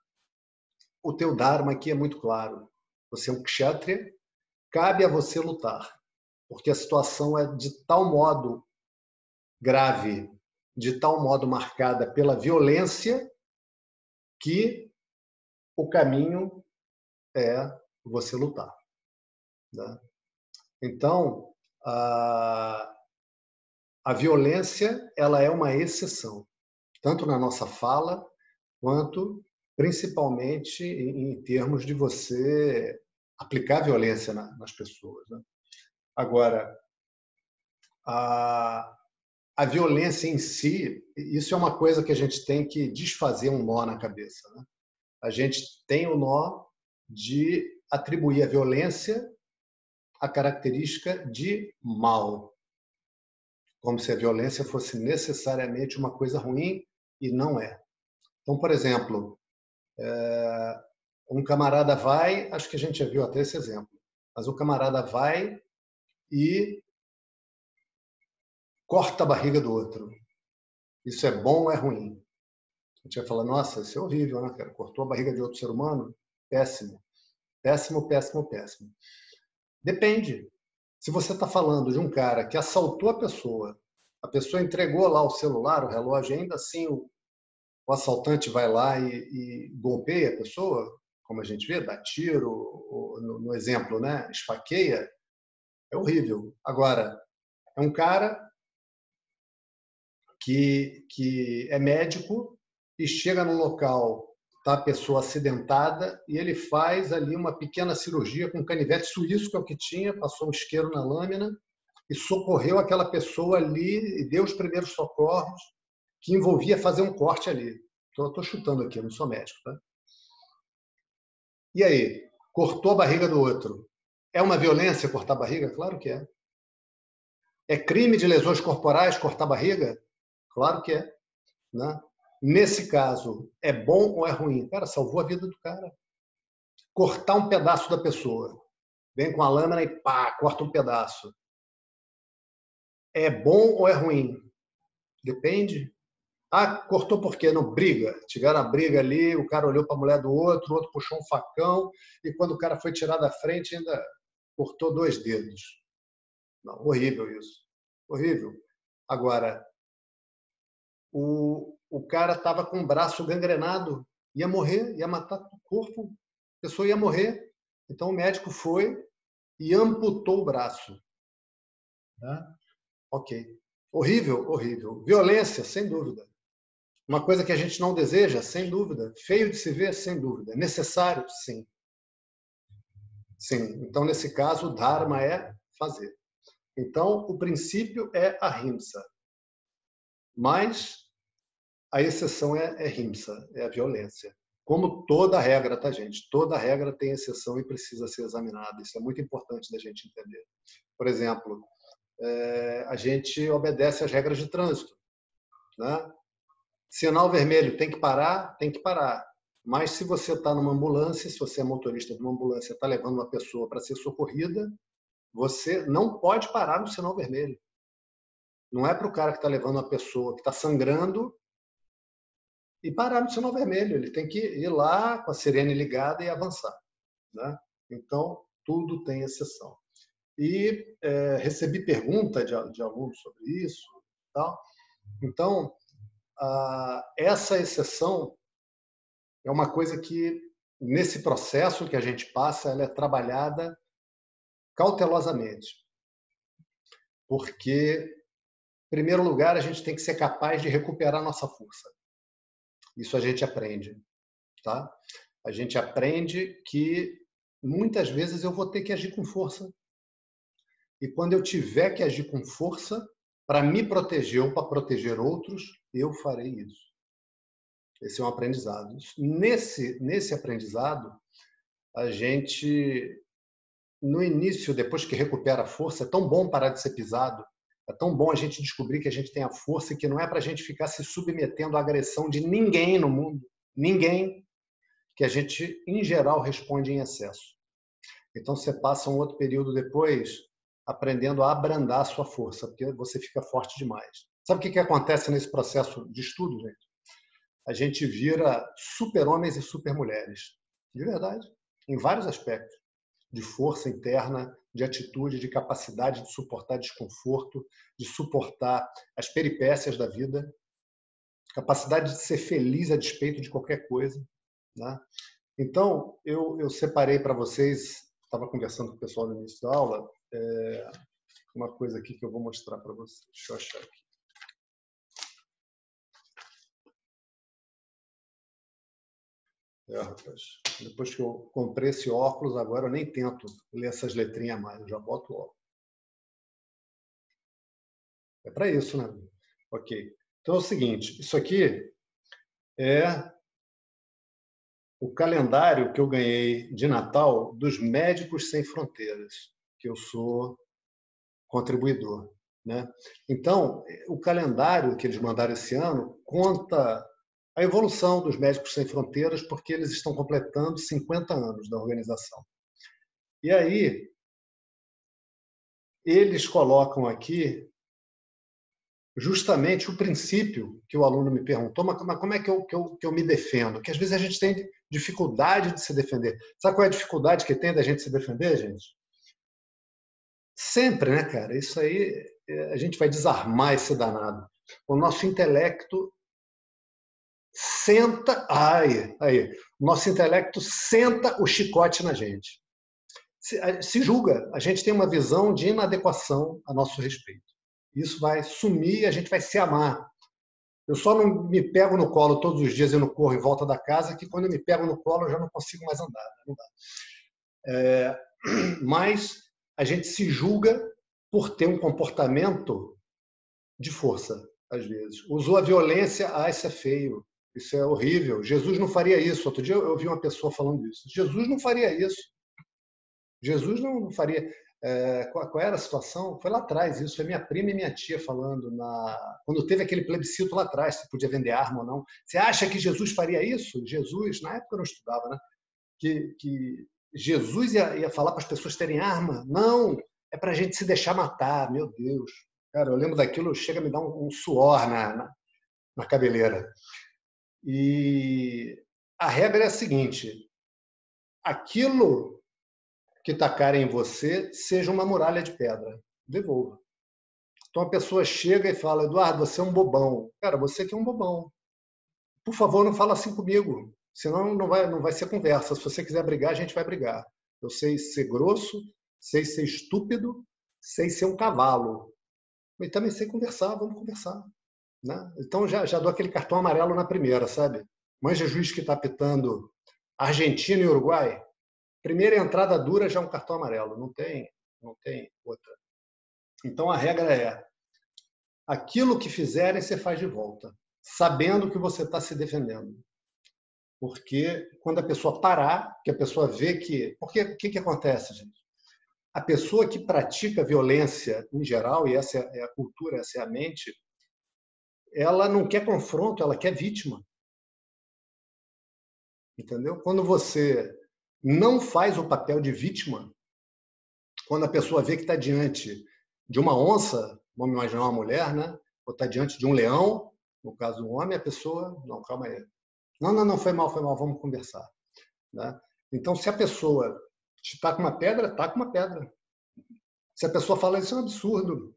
Speaker 1: o teu Dharma aqui é muito claro. Você é um kshatriya, cabe a você lutar porque a situação é de tal modo grave de tal modo marcada pela violência que o caminho é você lutar. Né? Então, a, a violência ela é uma exceção, tanto na nossa fala quanto principalmente em, termos de você aplicar violência nas pessoas. Né? Agora, a, a violência em si, isso é uma coisa que a gente tem que desfazer um nó na cabeça. Né? A gente tem o nó de atribuir a violência a característica de mal, como se a violência fosse necessariamente uma coisa ruim e não é. Então, por exemplo, é, um camarada vai, acho que a gente já viu até esse exemplo, mas o camarada vai e corta a barriga do outro. Isso é bom ou é ruim? A gente vai falar, nossa, isso é horrível, né, cara? Cortou a barriga de outro ser humano? Péssimo. Péssimo, péssimo, péssimo. Depende. Se você está falando de um cara que assaltou a pessoa, a pessoa entregou lá o celular, o relógio, ainda assim o, o assaltante vai lá e, e, golpeia a pessoa, como a gente vê, dá tiro, ou, no, no exemplo, né, esfaqueia, é horrível. Agora, é um cara que, que é médico e chega no local tá a pessoa acidentada e ele faz ali uma pequena cirurgia com canivete suíço, que é o que tinha, passou um isqueiro na lâmina e socorreu aquela pessoa ali e deu os primeiros socorros que envolvia fazer um corte ali. Estou chutando aqui, eu não sou médico. Tá? E aí? Cortou a barriga do outro. É uma violência cortar a barriga? Claro que é. É crime de lesões corporais cortar a barriga? Claro que é. Né? Nesse caso, é bom ou é ruim? Cara, salvou a vida do cara. Cortar um pedaço da pessoa. Vem com a lâmina e pá, corta um pedaço. É bom ou é ruim? Depende. Ah, cortou por quê? Não, briga. Tiveram a briga ali, o cara olhou para a mulher do outro, o outro puxou um facão, e quando o cara foi tirar da frente, ainda cortou dois dedos. Não, horrível isso. Horrível. Agora, o, o cara estava com o braço gangrenado, ia morrer, ia matar o corpo, a pessoa ia morrer. Então o médico foi e amputou o braço. Né? Ok. Horrível, horrível. Violência, sem dúvida. Uma coisa que a gente não deseja, sem dúvida. Feio de se ver, sem dúvida. Necessário, sim. Sim. Então, nesse caso, o Dharma é fazer. Então, o princípio é a rimsa. Mas a exceção é, é rimsa, é a violência. Como toda regra, tá, gente? Toda regra tem exceção e precisa ser examinada. Isso é muito importante da gente entender. Por exemplo, é, a gente obedece às regras de trânsito. Né? Sinal vermelho tem que parar, tem que parar. Mas se você está numa ambulância, se você é motorista de uma ambulância, está levando uma pessoa para ser socorrida, você não pode parar no sinal vermelho. Não é para o cara que está levando uma pessoa que está sangrando e parar no sinal vermelho. Ele tem que ir lá com a sirene ligada e avançar. Né? Então, tudo tem exceção. E é, recebi pergunta de, de alunos sobre isso. Tal. Então, a, essa exceção é uma coisa que, nesse processo que a gente passa, ela é trabalhada cautelosamente. Porque, em primeiro lugar, a gente tem que ser capaz de recuperar nossa força. Isso a gente aprende, tá? A gente aprende que muitas vezes eu vou ter que agir com força. E quando eu tiver que agir com força para me proteger ou para proteger outros, eu farei isso. Esse é um aprendizado. Nesse nesse aprendizado, a gente no início, depois que recupera a força, é tão bom parar de ser pisado, é tão bom a gente descobrir que a gente tem a força e que não é para a gente ficar se submetendo à agressão de ninguém no mundo, ninguém, que a gente, em geral, responde em excesso. Então, você passa um outro período depois aprendendo a abrandar a sua força, porque você fica forte demais. Sabe o que, que acontece nesse processo de estudo, gente? A gente vira super-homens e super-mulheres. De verdade. Em vários aspectos. De força interna, de atitude, de capacidade de suportar desconforto, de suportar as peripécias da vida. capacidade de ser feliz a despeito de qualquer coisa. Né? Então, eu, eu separei para vocês, estava conversando com o pessoal no início da aula, é, uma coisa aqui que eu vou mostrar para vocês. Deixa eu achar aqui. É, rapaz. Depois que eu comprei esse óculos, agora eu nem tento ler essas letrinhas mais, eu já boto o óculos. É para isso, né? Ok. Então é o seguinte, isso aqui é o calendário que eu ganhei de Natal dos Médicos Sem Fronteiras, que eu sou contribuidor. Né? Então, o calendário que eles mandaram esse ano conta a evolução dos Médicos Sem Fronteiras, porque eles estão completando 50 anos da organização. E aí, eles colocam aqui justamente o princípio que o aluno me perguntou, mas como é que eu, que eu, que eu me defendo? Que às vezes a gente tem dificuldade de se defender. Sabe qual é a dificuldade que tem da gente se defender, gente? Sempre, né, cara? Isso aí, é, a gente vai desarmar esse danado. O nosso intelecto senta. Ai, aí. Nosso intelecto senta o chicote na gente. Se, se julga. A gente tem uma visão de inadequação a nosso respeito. Isso vai sumir a gente vai se amar. Eu só não me pego no colo todos os dias e não corro em volta da casa, que quando eu me pego no colo eu já não consigo mais andar. Né? Não dá. É, mas a gente se julga por ter um comportamento de força, às vezes. Usou a violência, ah, isso é feio. Isso é horrível. Jesus não faria isso. Outro dia eu ouvi uma pessoa falando isso. Jesus não faria isso. Jesus não faria. É, qual, era a situação? Foi lá atrás isso. Foi minha prima e minha tia falando na quando teve aquele plebiscito lá atrás, se podia vender arma ou não. Você acha que Jesus faria isso? Jesus, na época eu não estudava, né? Que, que Jesus ia, ia falar para as pessoas terem arma? Não, é para a gente se deixar matar. Meu Deus. Cara, eu lembro daquilo, chega a me dar um, um suor na, na, na cabeleira. E a regra é a seguinte: aquilo que tacarem em você seja uma muralha de pedra, devolva. Então a pessoa chega e fala: Eduardo, você é um bobão. Cara, você que é um bobão. Por favor, não fala assim comigo, senão não vai, não vai ser conversa. Se você quiser brigar, a gente vai brigar. Eu sei ser grosso, sei ser estúpido, sei ser um cavalo. Mas também sei conversar, vamos conversar. Né? Então já, já dou aquele cartão amarelo na primeira, sabe? Manja juiz que está apitando Argentina e Uruguai. Primeira entrada dura já é um cartão amarelo, não tem, não tem outra. Então a regra é: aquilo que fizerem você faz de volta, sabendo que você está se defendendo. Porque quando a pessoa parar, que a pessoa vê que. Porque o que, que acontece, gente? A pessoa que pratica violência em geral, e essa é a cultura, essa é a mente, ela não quer confronto, ela quer vítima. Entendeu? Quando você não faz o papel de vítima, quando a pessoa vê que está diante de uma onça, vamos imaginar uma mulher, né? Ou está diante de um leão, no caso um homem, a pessoa, não, calma aí. Não, não, não, foi mal, foi mal, vamos conversar. Né? Então, se a pessoa está com uma pedra, está com uma pedra. Se a pessoa fala isso é um absurdo.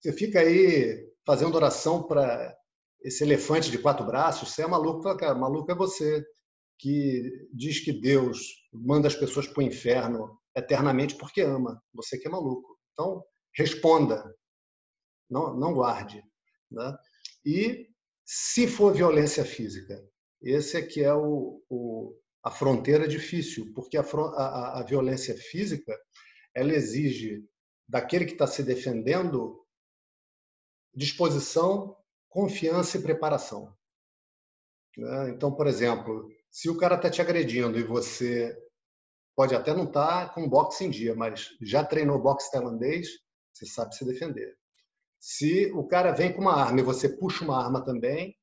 Speaker 1: Você fica aí fazendo oração para esse elefante de quatro braços, você é maluco, cara, maluco é você que diz que Deus manda as pessoas para o inferno eternamente porque ama. Você que é maluco. Então, responda, não, não guarde. Né? E se for violência física, esse aqui é o, o a fronteira difícil, porque a, a, a violência física ela exige daquele que está se defendendo disposição, confiança e preparação. Né? Então, por exemplo, se o cara está te agredindo e você pode até não estar tá com boxe em dia, mas já treinou boxe tailandês, você sabe se defender. Se o cara vem com uma arma e você puxa uma arma também,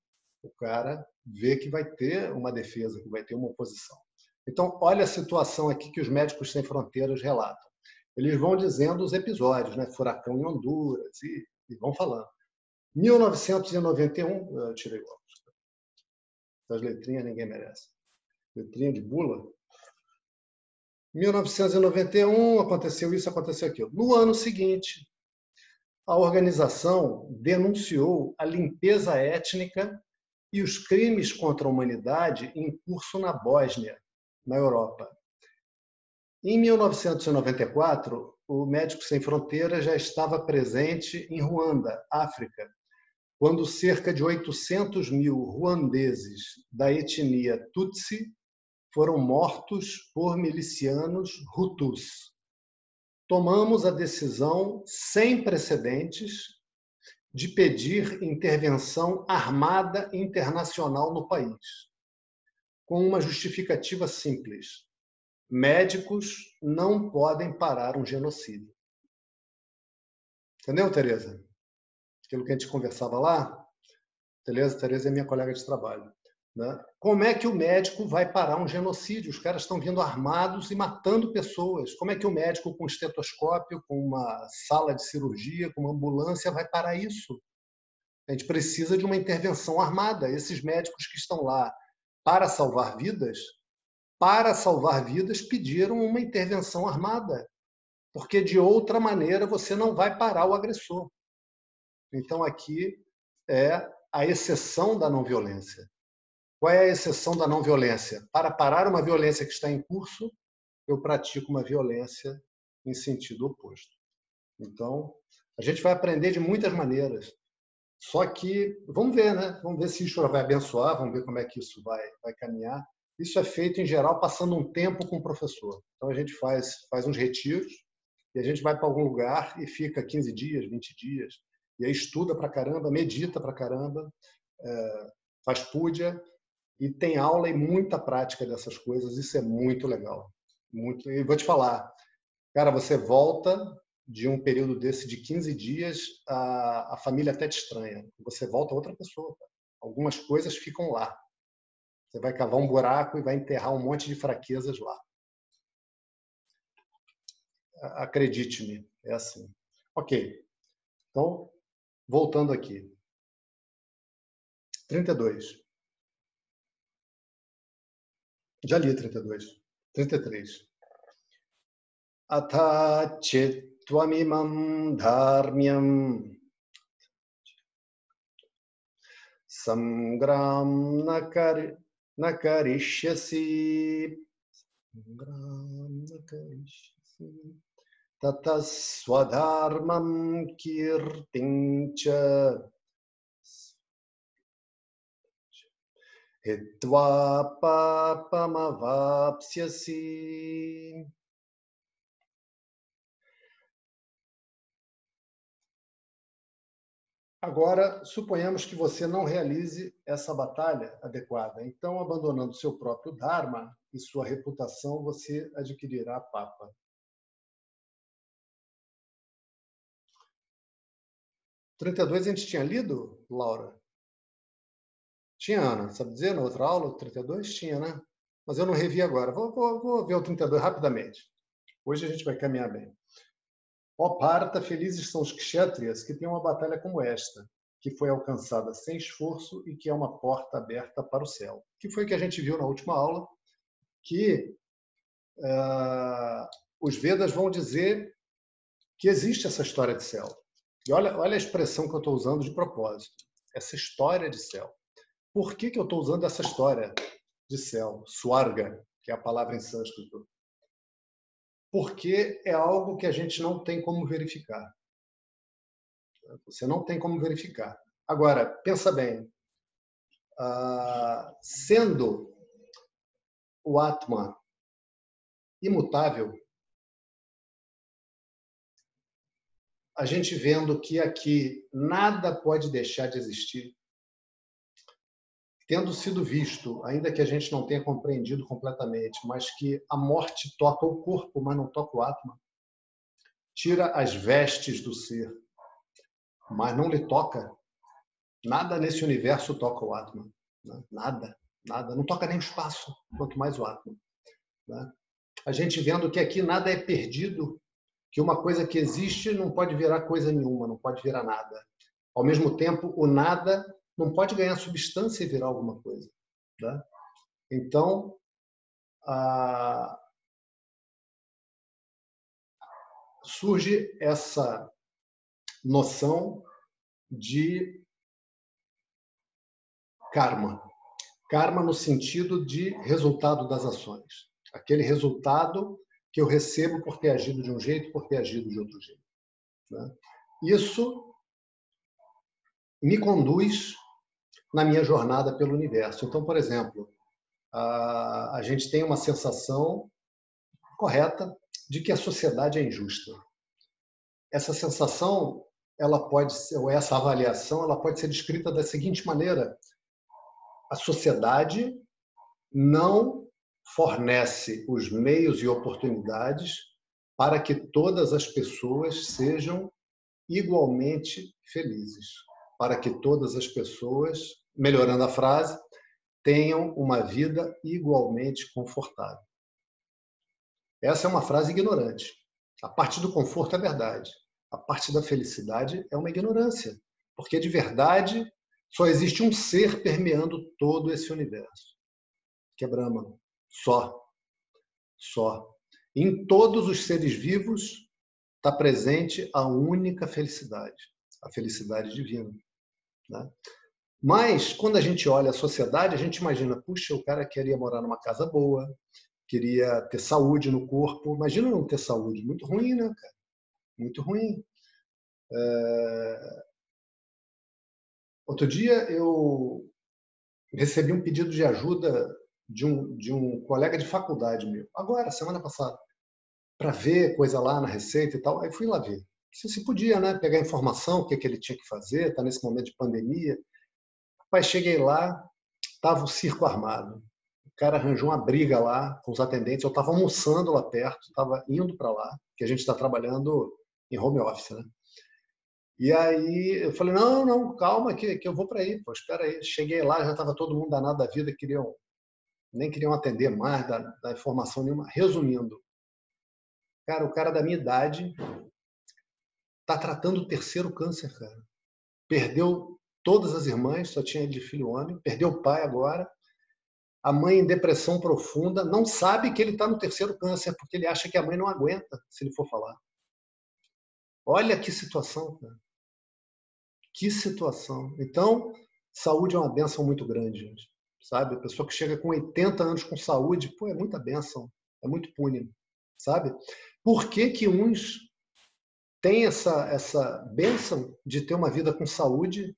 Speaker 1: o cara vê que vai ter uma defesa, que vai ter uma oposição. Então, olha a situação aqui que os Médicos Sem Fronteiras relatam. Eles vão dizendo os episódios, né? Furacão em Honduras, e, e vão falando. 1991, eu tirei o óculos. Essas letrinhas ninguém merece. Letrinha de bula. 1991 aconteceu isso, aconteceu aquilo. No ano seguinte, a organização denunciou a limpeza étnica e os crimes contra a humanidade em curso na Bósnia, na Europa. Em 1994, o Médicos Sem Fronteiras já estava presente em Ruanda, África, quando cerca de 800 mil ruandeses da etnia Tutsi foram mortos por milicianos Hutus. Tomamos a decisão sem precedentes de pedir intervenção armada internacional no país, com uma justificativa simples: médicos não podem parar um genocídio. Entendeu, Tereza? Aquilo que a gente conversava lá. Tereza, Tereza é minha colega de trabalho. Né? Como é que o médico vai parar um genocídio? Os caras estão vindo armados e matando pessoas. Como é que o médico, com estetoscópio, com uma sala de cirurgia, com uma ambulância, vai parar isso? A gente precisa de uma intervenção armada. Esses médicos que estão lá para salvar vidas, para salvar vidas, pediram uma intervenção armada, porque de outra maneira você não vai parar o agressor. Então aqui é a exceção da não violência. Qual é a exceção da não violência? Para parar uma violência que está em curso, eu pratico uma violência em sentido oposto. Então, a gente vai aprender de muitas maneiras. Só que, vamos ver, né? Vamos ver se isso vai abençoar, vamos ver como é que isso vai, vai caminhar. Isso é feito, em geral, passando um tempo com o professor. Então, a gente faz, faz uns retiros e a gente vai para algum lugar e fica 15 dias, 20 dias. E aí estuda para caramba, medita para caramba, é, faz púdia e tem aula e muita prática dessas coisas. Isso é muito legal. Muito. E vou te falar, cara, você volta de um período desse de 15 dias, a, a família até te estranha. Você volta outra pessoa. Cara. Algumas coisas ficam lá. Você vai cavar um buraco e vai enterrar um monte de fraquezas lá. Acredite-me, é assim. Ok. Então, voltando aqui. 32. Já li 32. 33. Atha chitvamimam dharmyam samgram nakarishyasi sangram nakarishyasi tataswadharmam kirtincha Hitvá papamavapsyasi. Agora, suponhamos que você não realize essa batalha adequada. Então, abandonando seu próprio Dharma e sua reputação, você adquirirá Papa. Trinta e dois a gente tinha lido, Laura? Tinha, Ana, sabe dizer, na outra aula, o 32? Tinha, né? Mas eu não revi agora. Vou, vou, vou ver o 32 rapidamente. Hoje a gente vai caminhar bem. Ó parta, felizes são os kshatriyas que têm uma batalha como esta, que foi alcançada sem esforço e que é uma porta aberta para o céu. Que foi o que a gente viu na última aula, que uh, os Vedas vão dizer que existe essa história de céu. E olha, olha a expressão que eu estou usando de propósito. Essa história de céu. Por que, que eu estou usando essa história de céu, Swarga, que é a palavra em sânscrito? Porque é algo que a gente não tem como verificar. Você não tem como verificar. Agora, pensa bem, ah, sendo o Atman imutável, a gente vendo que aqui nada pode deixar de existir, tendo sido visto, ainda que a gente não tenha compreendido completamente, mas que a morte toca o corpo, mas não toca o Atma, tira as vestes do ser, mas não lhe toca. Nada nesse universo toca o Atma. Né? Nada, nada. Não toca nem o espaço, quanto mais o Atma. Né? A gente vendo que aqui nada é perdido, que uma coisa que existe não pode virar coisa nenhuma, não pode virar nada. Ao mesmo tempo, o nada não pode ganhar substância e virar alguma coisa. Né? Então, a... surge essa noção de karma. Karma no sentido de resultado das ações. Aquele resultado que eu recebo por ter agido de um jeito, por ter agido de outro jeito. Né? Isso me conduz na minha jornada pelo universo. Então, por exemplo, a, a gente tem uma sensação correta de que a sociedade é injusta. Essa sensação, ela pode ser, ou essa avaliação, ela pode ser descrita da seguinte maneira: a sociedade não fornece os meios e oportunidades para que todas as pessoas sejam igualmente felizes, para que todas as pessoas, melhorando a frase, tenham uma vida igualmente confortável. Essa é uma frase ignorante. A parte do conforto é verdade. A parte da felicidade é uma ignorância. Porque de verdade só existe um ser permeando todo esse universo, que é Brahma. Só. Só. Em todos os seres vivos está presente a única felicidade, a felicidade divina. Né? Mas, quando a gente olha a sociedade, a gente imagina, puxa, o cara queria morar numa casa boa, queria ter saúde no corpo. Imagina não ter saúde. Muito ruim, né, cara? Muito ruim. É... Outro dia eu recebi um pedido de ajuda de um, de um colega de faculdade meu, agora, semana passada, para ver coisa lá na receita e tal. Aí fui lá ver. Se, se podia, né? Pegar informação, o que, que ele tinha que fazer, está nesse momento de pandemia. Rapaz, cheguei lá, estava o circo armado. O cara arranjou uma briga lá com os atendentes. Eu estava almoçando lá perto, estava indo para lá, que a gente está trabalhando em home office, né? E aí eu falei, não, não, calma que, que eu vou para aí, pô, espera aí. Cheguei lá, já estava todo mundo danado da vida, queriam nem queriam atender mais da, da informação nenhuma. Resumindo, cara, o cara da minha idade está tratando o terceiro câncer, cara. Perdeu todas as irmãs, só tinha de filho homem, perdeu o pai agora. A mãe em depressão profunda, não sabe que ele está no terceiro câncer, porque ele acha que a mãe não aguenta se ele for falar. Olha que situação, cara. Que situação. Então, saúde é uma benção muito grande, gente sabe? A pessoa que chega com 80 anos com saúde, pô, é muita benção, é muito punho, sabe? Por que que uns têm essa, essa benção de ter uma vida com saúde,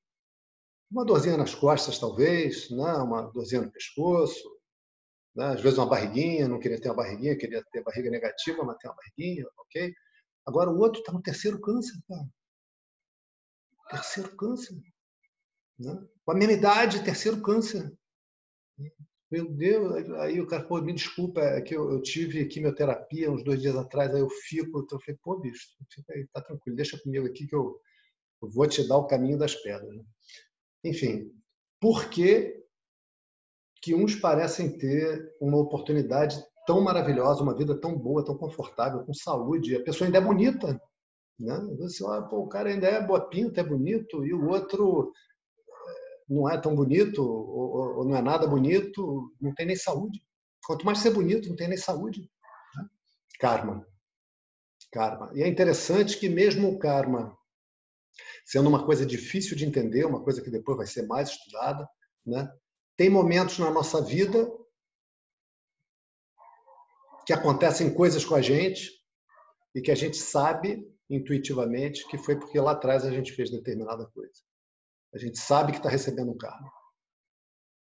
Speaker 1: uma dorzinha nas costas, talvez, né? uma dorzinha no pescoço, né? às vezes uma barriguinha, não queria ter uma barriguinha, queria ter barriga negativa, mas tem uma barriguinha, ok? Agora o outro está no terceiro câncer, cara. Terceiro câncer. Né? Com a mesma idade, terceiro câncer. Meu Deus, aí o cara, pô, me desculpa, é que eu, eu, tive quimioterapia uns dois dias atrás, aí eu fico, então eu falei, pô, bicho, fica aí, tá tranquilo, deixa comigo aqui que eu, eu vou te dar o caminho das pedras. Né? Enfim, por que, que uns parecem ter uma oportunidade tão maravilhosa, uma vida tão boa, tão confortável, com saúde, a pessoa ainda é bonita, né? Você, ah, pô, o cara ainda é boa pinta, é bonito, e o outro não é tão bonito ou, ou, não é nada bonito, não tem nem saúde. Quanto mais ser bonito, não tem nem saúde. Né? Karma. Karma. E é interessante que mesmo o karma, sendo uma coisa difícil de entender, uma coisa que depois vai ser mais estudada, né? tem momentos na nossa vida que acontecem coisas com a gente e que a gente sabe intuitivamente que foi porque lá atrás a gente fez determinada coisa. A gente sabe que está recebendo um karma.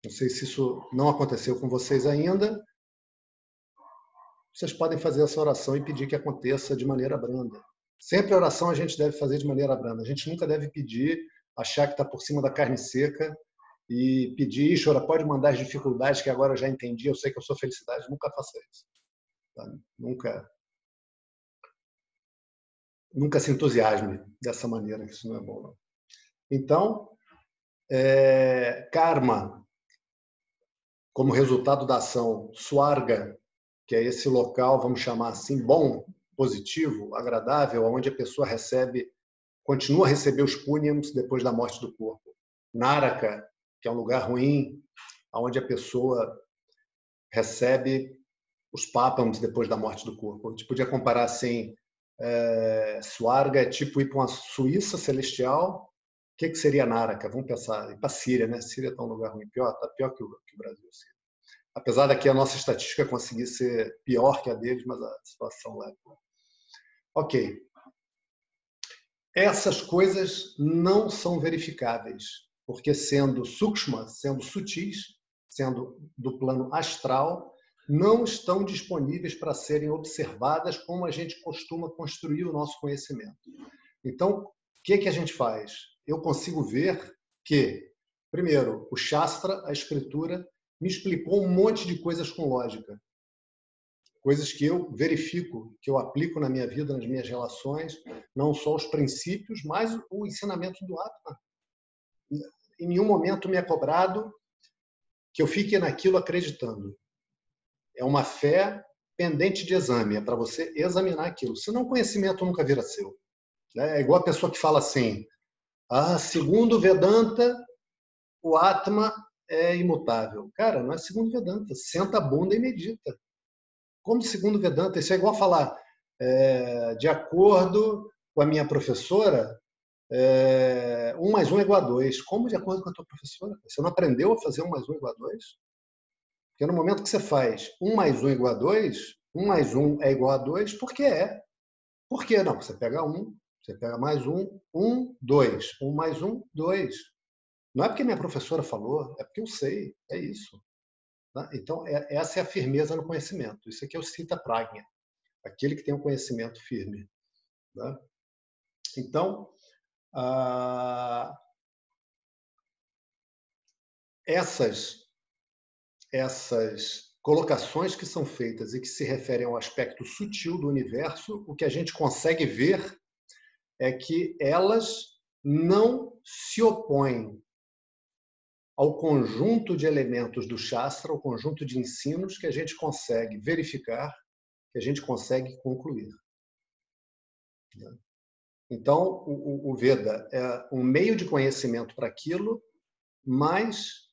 Speaker 1: Não sei se isso não aconteceu com vocês ainda. Vocês podem fazer essa oração e pedir que aconteça de maneira branda. Sempre a oração a gente deve fazer de maneira branda. A gente nunca deve pedir, achar que está por cima da carne seca e pedir, Ishora, pode mandar as dificuldades que agora eu já entendi, eu sei que eu sou felicidade. Nunca faça isso. Tá? Nunca nunca se entusiasme dessa maneira, que isso não é bom. Não. Então, é, karma, como resultado da ação, suarga, que é esse local, vamos chamar assim, bom, positivo, agradável, onde a pessoa recebe, continua a receber os punyams depois da morte do corpo. Naraka, que é um lugar ruim, onde a pessoa recebe os papams depois da morte do corpo. A gente podia comparar assim, É, Suarga é tipo ir para uma Suíça celestial. Que, que seria Naraka? Vamos pensar. Ir para a Síria, né? Síria está um lugar ruim. Pior, está pior que o, que o Brasil. Síria. Apesar daqui a nossa estatística conseguir ser pior que a deles, mas a situação lá é boa. Ok. Essas coisas não são verificáveis, porque sendo sukshma, sendo sutis, sendo do plano astral, não estão disponíveis para serem observadas como a gente costuma construir o nosso conhecimento. Então, o que, que a gente faz? Eu consigo ver que, primeiro, o Shastra, a escritura, me explicou um monte de coisas com lógica. Coisas que eu verifico, que eu aplico na minha vida, nas minhas relações, não só os princípios, mas o ensinamento do Atma. Em nenhum momento me é cobrado que eu fique naquilo acreditando. É uma fé pendente de exame, é para você examinar aquilo. Senão, o conhecimento nunca vira seu. É igual a pessoa que fala assim: ah, segundo Vedanta, o Atma é imutável. Cara, não é segundo Vedanta. Senta a bunda e medita. Como segundo Vedanta? Isso é igual falar, é, de acordo com a minha professora, é, 1 mais 1 é igual a 2. Como de acordo com a tua professora? Você não aprendeu a fazer 1 mais 1 igual a 2? Porque no momento que você faz 1 mais 1 igual a 2, 1 mais 1 é igual a 2, porque é. Por que não? Você pega 1, você pega mais 1, 1, 2. 1 mais 1, 2. Não é porque minha professora falou, é porque eu sei, é isso. Tá? Então, é, essa é a firmeza no conhecimento. Isso aqui é o cita pragna, aquele que tem um conhecimento firme. Tá? Então, essas, essas colocações que são feitas e que se referem ao aspecto sutil do universo, o que a gente consegue ver é que elas não se opõem ao conjunto de elementos do Shastra, ao conjunto de ensinos que a gente consegue verificar, que a gente consegue concluir. Então, o, Veda é um meio de conhecimento para aquilo, mas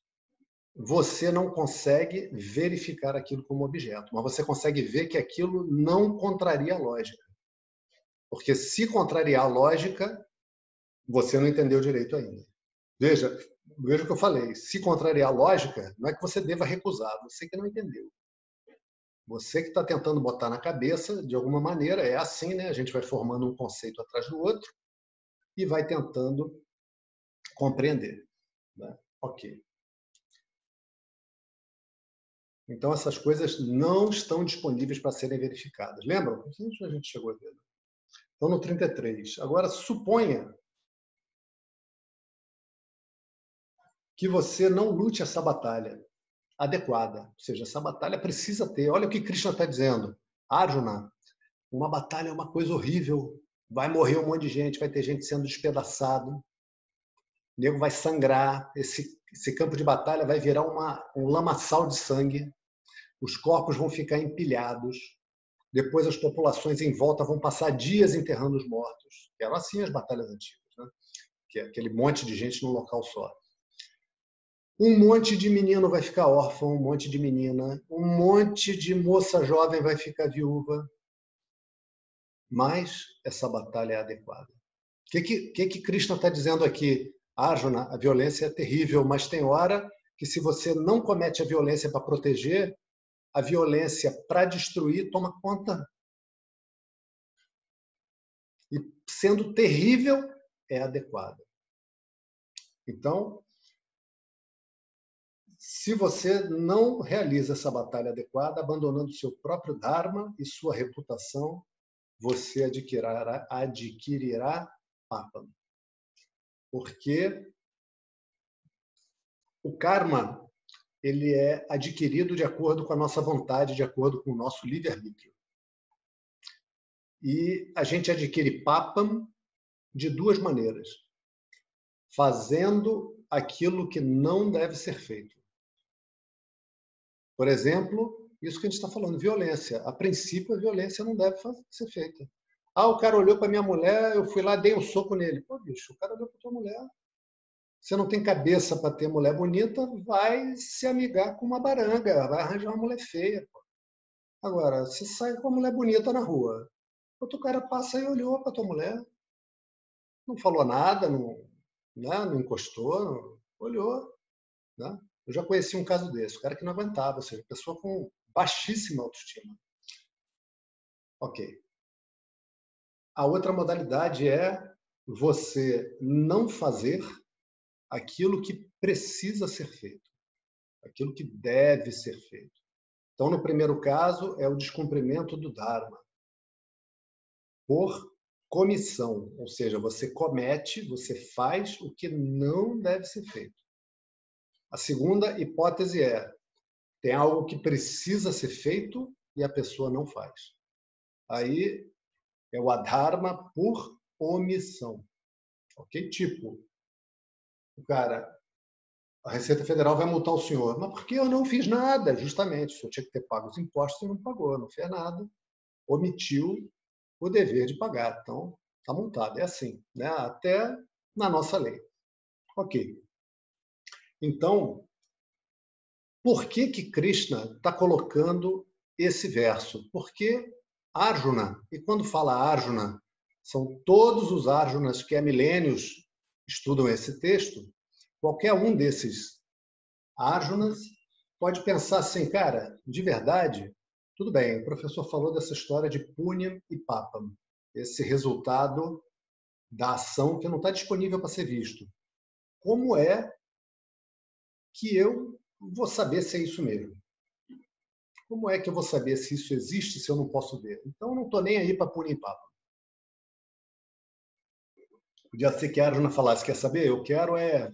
Speaker 1: você não consegue verificar aquilo como objeto, mas você consegue ver que aquilo não contraria a lógica. Porque se contrariar a lógica, você não entendeu direito ainda. Veja, veja o que eu falei. Se contrariar a lógica, não é que você deva recusar, você que não entendeu. Você que está tentando botar na cabeça, de alguma maneira, é assim, né? A gente vai formando um conceito atrás do outro e vai tentando compreender. Né? Ok. Então, essas coisas não estão disponíveis para serem verificadas. Lembram? A gente chegou a ver. Né? Então, no 33. Agora, suponha que você não lute essa batalha adequada. Ou seja, essa batalha precisa ter. Olha o que Krishna está dizendo. Arjuna, uma batalha é uma coisa horrível. Vai morrer um monte de gente, vai ter gente sendo despedaçado. O nego vai sangrar. Esse, esse campo de batalha vai virar uma, um lamaçal de sangue. Os corpos vão ficar empilhados. Depois as populações em volta vão passar dias enterrando os mortos. Eram assim as batalhas antigas, né? que é aquele monte de gente num local só. Um monte de menino vai ficar órfão, um monte de menina, um monte de moça jovem vai ficar viúva. Mas essa batalha é adequada. O que, que, que Krishna está dizendo aqui? Arjuna, a violência é terrível, mas tem hora que se você não comete a violência para proteger, a violência para destruir toma conta. E sendo terrível, é adequada. Então, se você não realiza essa batalha adequada, abandonando seu próprio Dharma e sua reputação, você adquirirá, adquirirá Papa. Porque o karma ele é adquirido de acordo com a nossa vontade, de acordo com o nosso livre-arbítrio. E a gente adquire papam de duas maneiras: fazendo aquilo que não deve ser feito. Por exemplo, isso que a gente está falando, violência. A princípio, a violência não deve ser feita. Ah, o cara olhou para minha mulher, eu fui lá, dei um soco nele. Pô, bicho, o cara olhou para tua mulher. Você não tem cabeça para ter mulher bonita, vai se amigar com uma baranga, vai arranjar uma mulher feia. Pô. Agora, você sai com uma mulher bonita na rua, Outro cara passa e olhou para tua mulher, não falou nada, não, né, não encostou, não, olhou. Né? Eu já conheci um caso desse, o cara que não aguentava, ou seja, pessoa com baixíssima autoestima. Ok. A outra modalidade é você não fazer aquilo que precisa ser feito, aquilo que deve ser feito. Então, no primeiro caso, é o descumprimento do Dharma por comissão, ou seja, você comete, você faz o que não deve ser feito. A segunda hipótese é: tem algo que precisa ser feito e a pessoa não faz. Aí é o adharma por omissão. Ok? Tipo, o cara, a Receita Federal vai multar o senhor. Mas por que eu não fiz nada? Justamente, o senhor tinha que ter pago os impostos e não pagou, não fez nada. Omitiu o dever de pagar. Então, está multado. É assim, né? até na nossa lei. Ok. Então, por que, que Krishna está colocando esse verso? Porque Arjuna, e quando fala Arjuna, são todos os Arjunas que há milênios estudam esse texto, qualquer um desses Arjunas pode pensar assim, cara, de verdade, tudo bem, o professor falou dessa história de Punya e Papam, esse resultado da ação que não está disponível para ser visto. Como é que eu vou saber se é isso mesmo? Como é que eu vou saber se isso existe se eu não posso ver? Então, eu não estou nem aí para Punya e Papam. Podia ser que a Arjuna falasse, quer saber? Eu quero é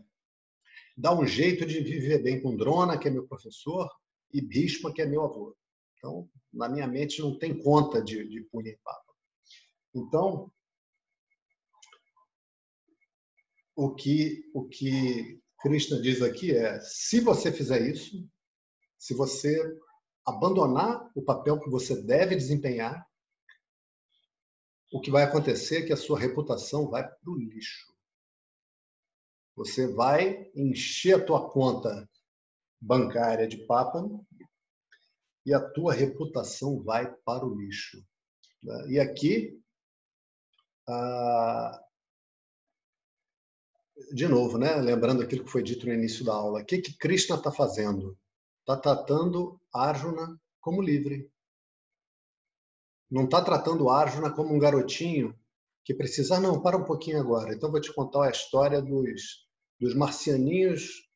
Speaker 1: dar um jeito de viver bem com Drona, que é meu professor, e Bhishma, que é meu avô. Então, na minha mente, não tem conta de, de punir Papa. Então, o que, o que Krishna diz aqui é: se você fizer isso, se você abandonar o papel que você deve desempenhar, o que vai acontecer é que a sua reputação vai para o lixo. Você vai encher a tua conta bancária de papa e a tua reputação vai para o lixo. Né? E aqui, de novo, né? lembrando aquilo que foi dito no início da aula, o que, que Krishna está fazendo? Está tratando Arjuna como livre não está tratando o Arjuna como um garotinho que precisa, ah, não, para um pouquinho agora. Então vou te contar a história dos, dos marcianinhos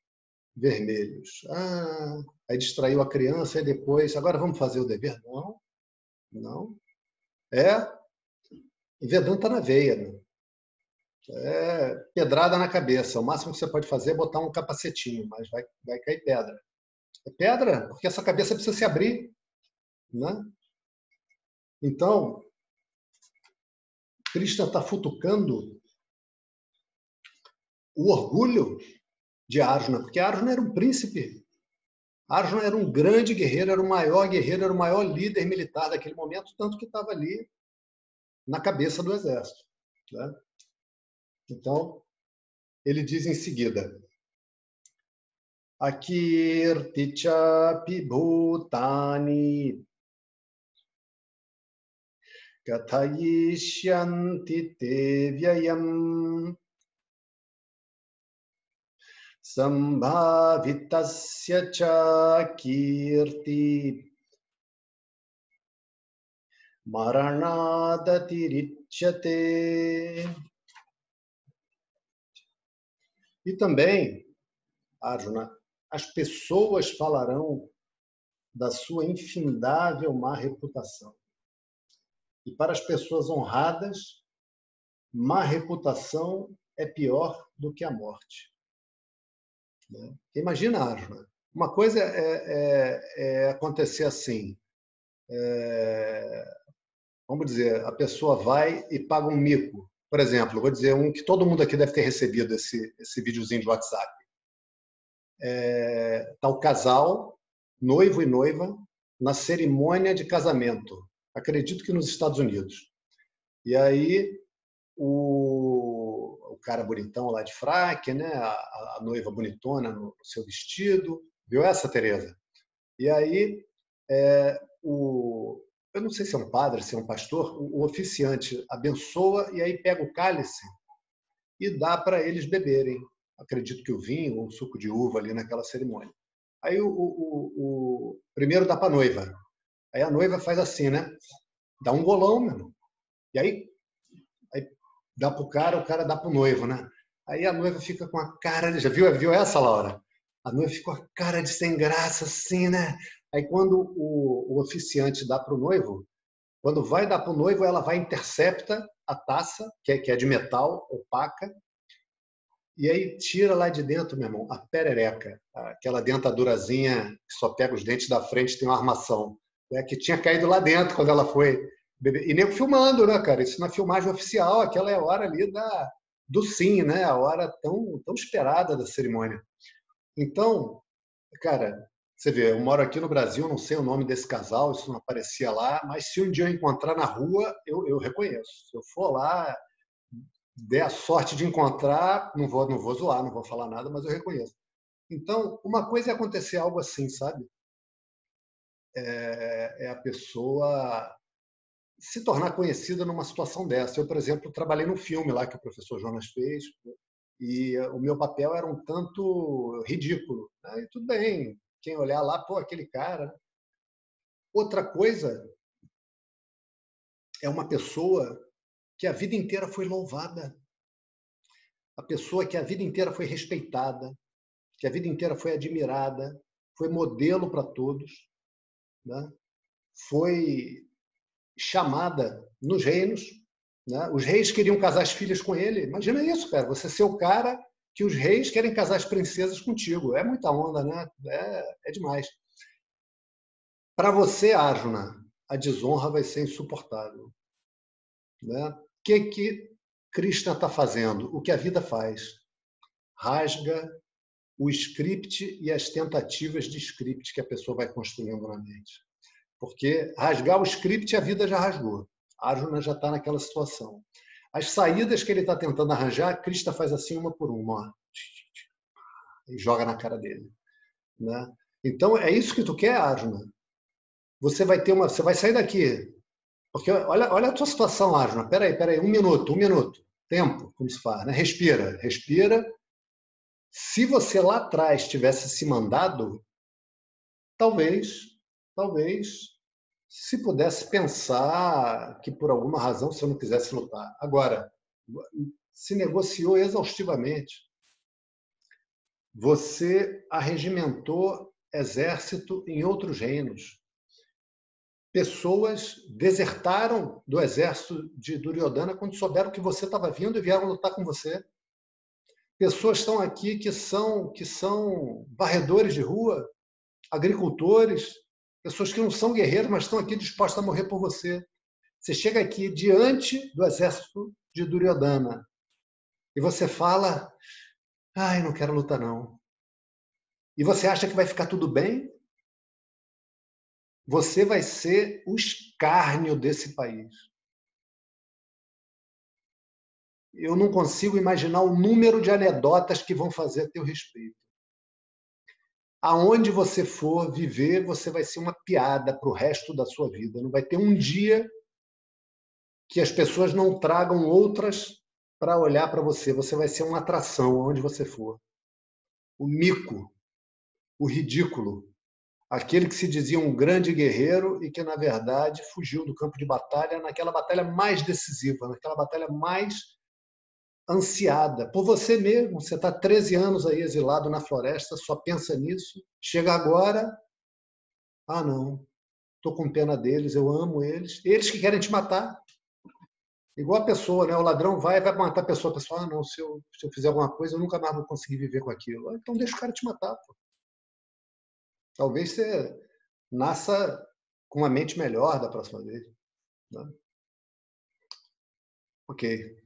Speaker 1: vermelhos. Ah, aí distraiu a criança e depois, agora vamos fazer o dever? Não, não. É Vedanta na veia, né? É pedrada na cabeça. O máximo que você pode fazer é botar um capacetinho, mas vai, vai cair pedra. É pedra porque essa cabeça precisa se abrir. Né? Então, Krishna está futucando o orgulho de Arjuna, porque Arjuna era um príncipe. Arjuna era um grande guerreiro, era o maior guerreiro, era o maior líder militar daquele momento, tanto que estava ali na cabeça do exército. Né? Então, ele diz em seguida: Akirtichapi bhutani कथयिष्यन्ति ते व्ययम् सम्भावितस्य च कीर्ति मरणादतिरिच्यते E também, Arjuna, as pessoas falarão da sua infindável má reputação. E para as pessoas honradas, má reputação é pior do que a morte. Né? Imagina, Arjuna, uma coisa é, é, é acontecer assim. É, vamos dizer, a pessoa vai e paga um mico. Por exemplo, vou dizer um que todo mundo aqui deve ter recebido esse, esse videozinho de WhatsApp. É, tá o casal, noivo e noiva, na cerimônia de casamento acredito que nos Estados Unidos. E aí o, o cara bonitão lá de fraque, né? A, a noiva bonitona no, seu vestido, viu essa, Tereza? E aí é, o, eu não sei se é um padre, se é um pastor, o, o oficiante abençoa e aí pega o cálice e dá para eles beberem. Acredito que o vinho ou o suco de uva ali naquela cerimônia. Aí o, o, o primeiro dá para a noiva. Aí a noiva faz assim, né? Dá um golão, meu. E aí, aí dá para o cara, o cara dá para o noivo, né? Aí a noiva fica com a cara, já viu, viu essa, Laura? A noiva fica com a cara de sem graça, assim, né? Aí quando o, o oficiante dá para o noivo, quando vai dar para o noivo, ela vai intercepta a taça, que é, que é de metal, opaca, e aí tira lá de dentro, meu irmão, a perereca, aquela dentadurazinha que só pega os dentes da frente, tem uma armação, né, que tinha caído lá dentro quando ela foi. E nem filmando, né, cara? Isso na filmagem oficial, aquela é a hora ali da, do sim, né? A hora tão, tão esperada da cerimônia. Então, cara, você vê, eu moro aqui no Brasil, não sei o nome desse casal, isso não aparecia lá, mas se um dia eu encontrar na rua, eu, eu reconheço. Se eu for lá, der a sorte de encontrar, não vou, não vou zoar, não vou falar nada, mas eu reconheço. Então, uma coisa é acontecer algo assim, sabe? É, é a pessoa se tornar conhecida numa situação dessa. Eu, por exemplo, trabalhei num filme lá que o professor Jonas fez, e o meu papel era um tanto ridículo. Né? E tudo bem, quem olhar lá, pô, aquele cara. Outra coisa é uma pessoa que a vida inteira foi louvada. A pessoa que a vida inteira foi respeitada, que a vida inteira foi admirada, foi modelo para todos, né? foi chamada nos reinos. Né? Os reis queriam casar as filhas com ele. Imagina isso, cara. Você ser o cara que os reis querem casar as princesas contigo. É muita onda, né? É, é demais. Para você, Arjuna, a desonra vai ser insuportável. Né? O que, que Krishna está fazendo? O que a vida faz? Rasga o script e as tentativas de script que a pessoa vai construindo na mente. Porque rasgar o script a vida já rasgou. A Arjuna já está naquela situação. As saídas que ele está tentando arranjar, Krishna faz assim uma por uma. Ó, e joga na cara dele. Né? Então, é isso que tu quer, Arjuna? Você vai ter uma. Você vai sair daqui. Porque olha, olha a tua situação, Arjuna. Peraí, peraí, um minuto, um minuto. Tempo, como se fala, né? Respira, respira. Se você lá atrás tivesse se mandado, talvez talvez se pudesse pensar que por alguma razão você não quisesse lutar. Agora, se negociou exaustivamente. Você arregimentou exército em outros reinos. Pessoas desertaram do exército de Duryodhana quando souberam que você estava vindo e vieram lutar com você. Pessoas estão aqui que são que são varredores de rua, agricultores, pessoas que não são guerreiros, mas estão aqui dispostas a morrer por você. Você chega aqui diante do exército de Duryodhana e você fala: "Ai, não quero lutar não". E você acha que vai ficar tudo bem? Você vai ser o escárnio desse país. Eu não consigo imaginar o número de anedotas que vão fazer a teu respeito aonde você for viver, você vai ser uma piada para o resto da sua vida. Não vai ter um dia que as pessoas não tragam outras para olhar para você. Você vai ser uma atração aonde você for. O mico, o ridículo, aquele que se dizia um grande guerreiro e que, na verdade, fugiu do campo de batalha naquela batalha mais decisiva, naquela batalha mais ansiada por você mesmo. Você está 13 anos aí exilado na floresta, só pensa nisso. Chega agora, ah, não, estou com pena deles, eu amo eles. Eles que querem te matar. Igual a pessoa, né? O ladrão vai vai matar a pessoa. A pessoa, ah, não, se eu, se eu fizer alguma coisa, eu nunca mais vou conseguir viver com aquilo. Então deixa o cara te matar. Pô. Talvez você nasça com uma mente melhor da próxima vez. Né? Ok.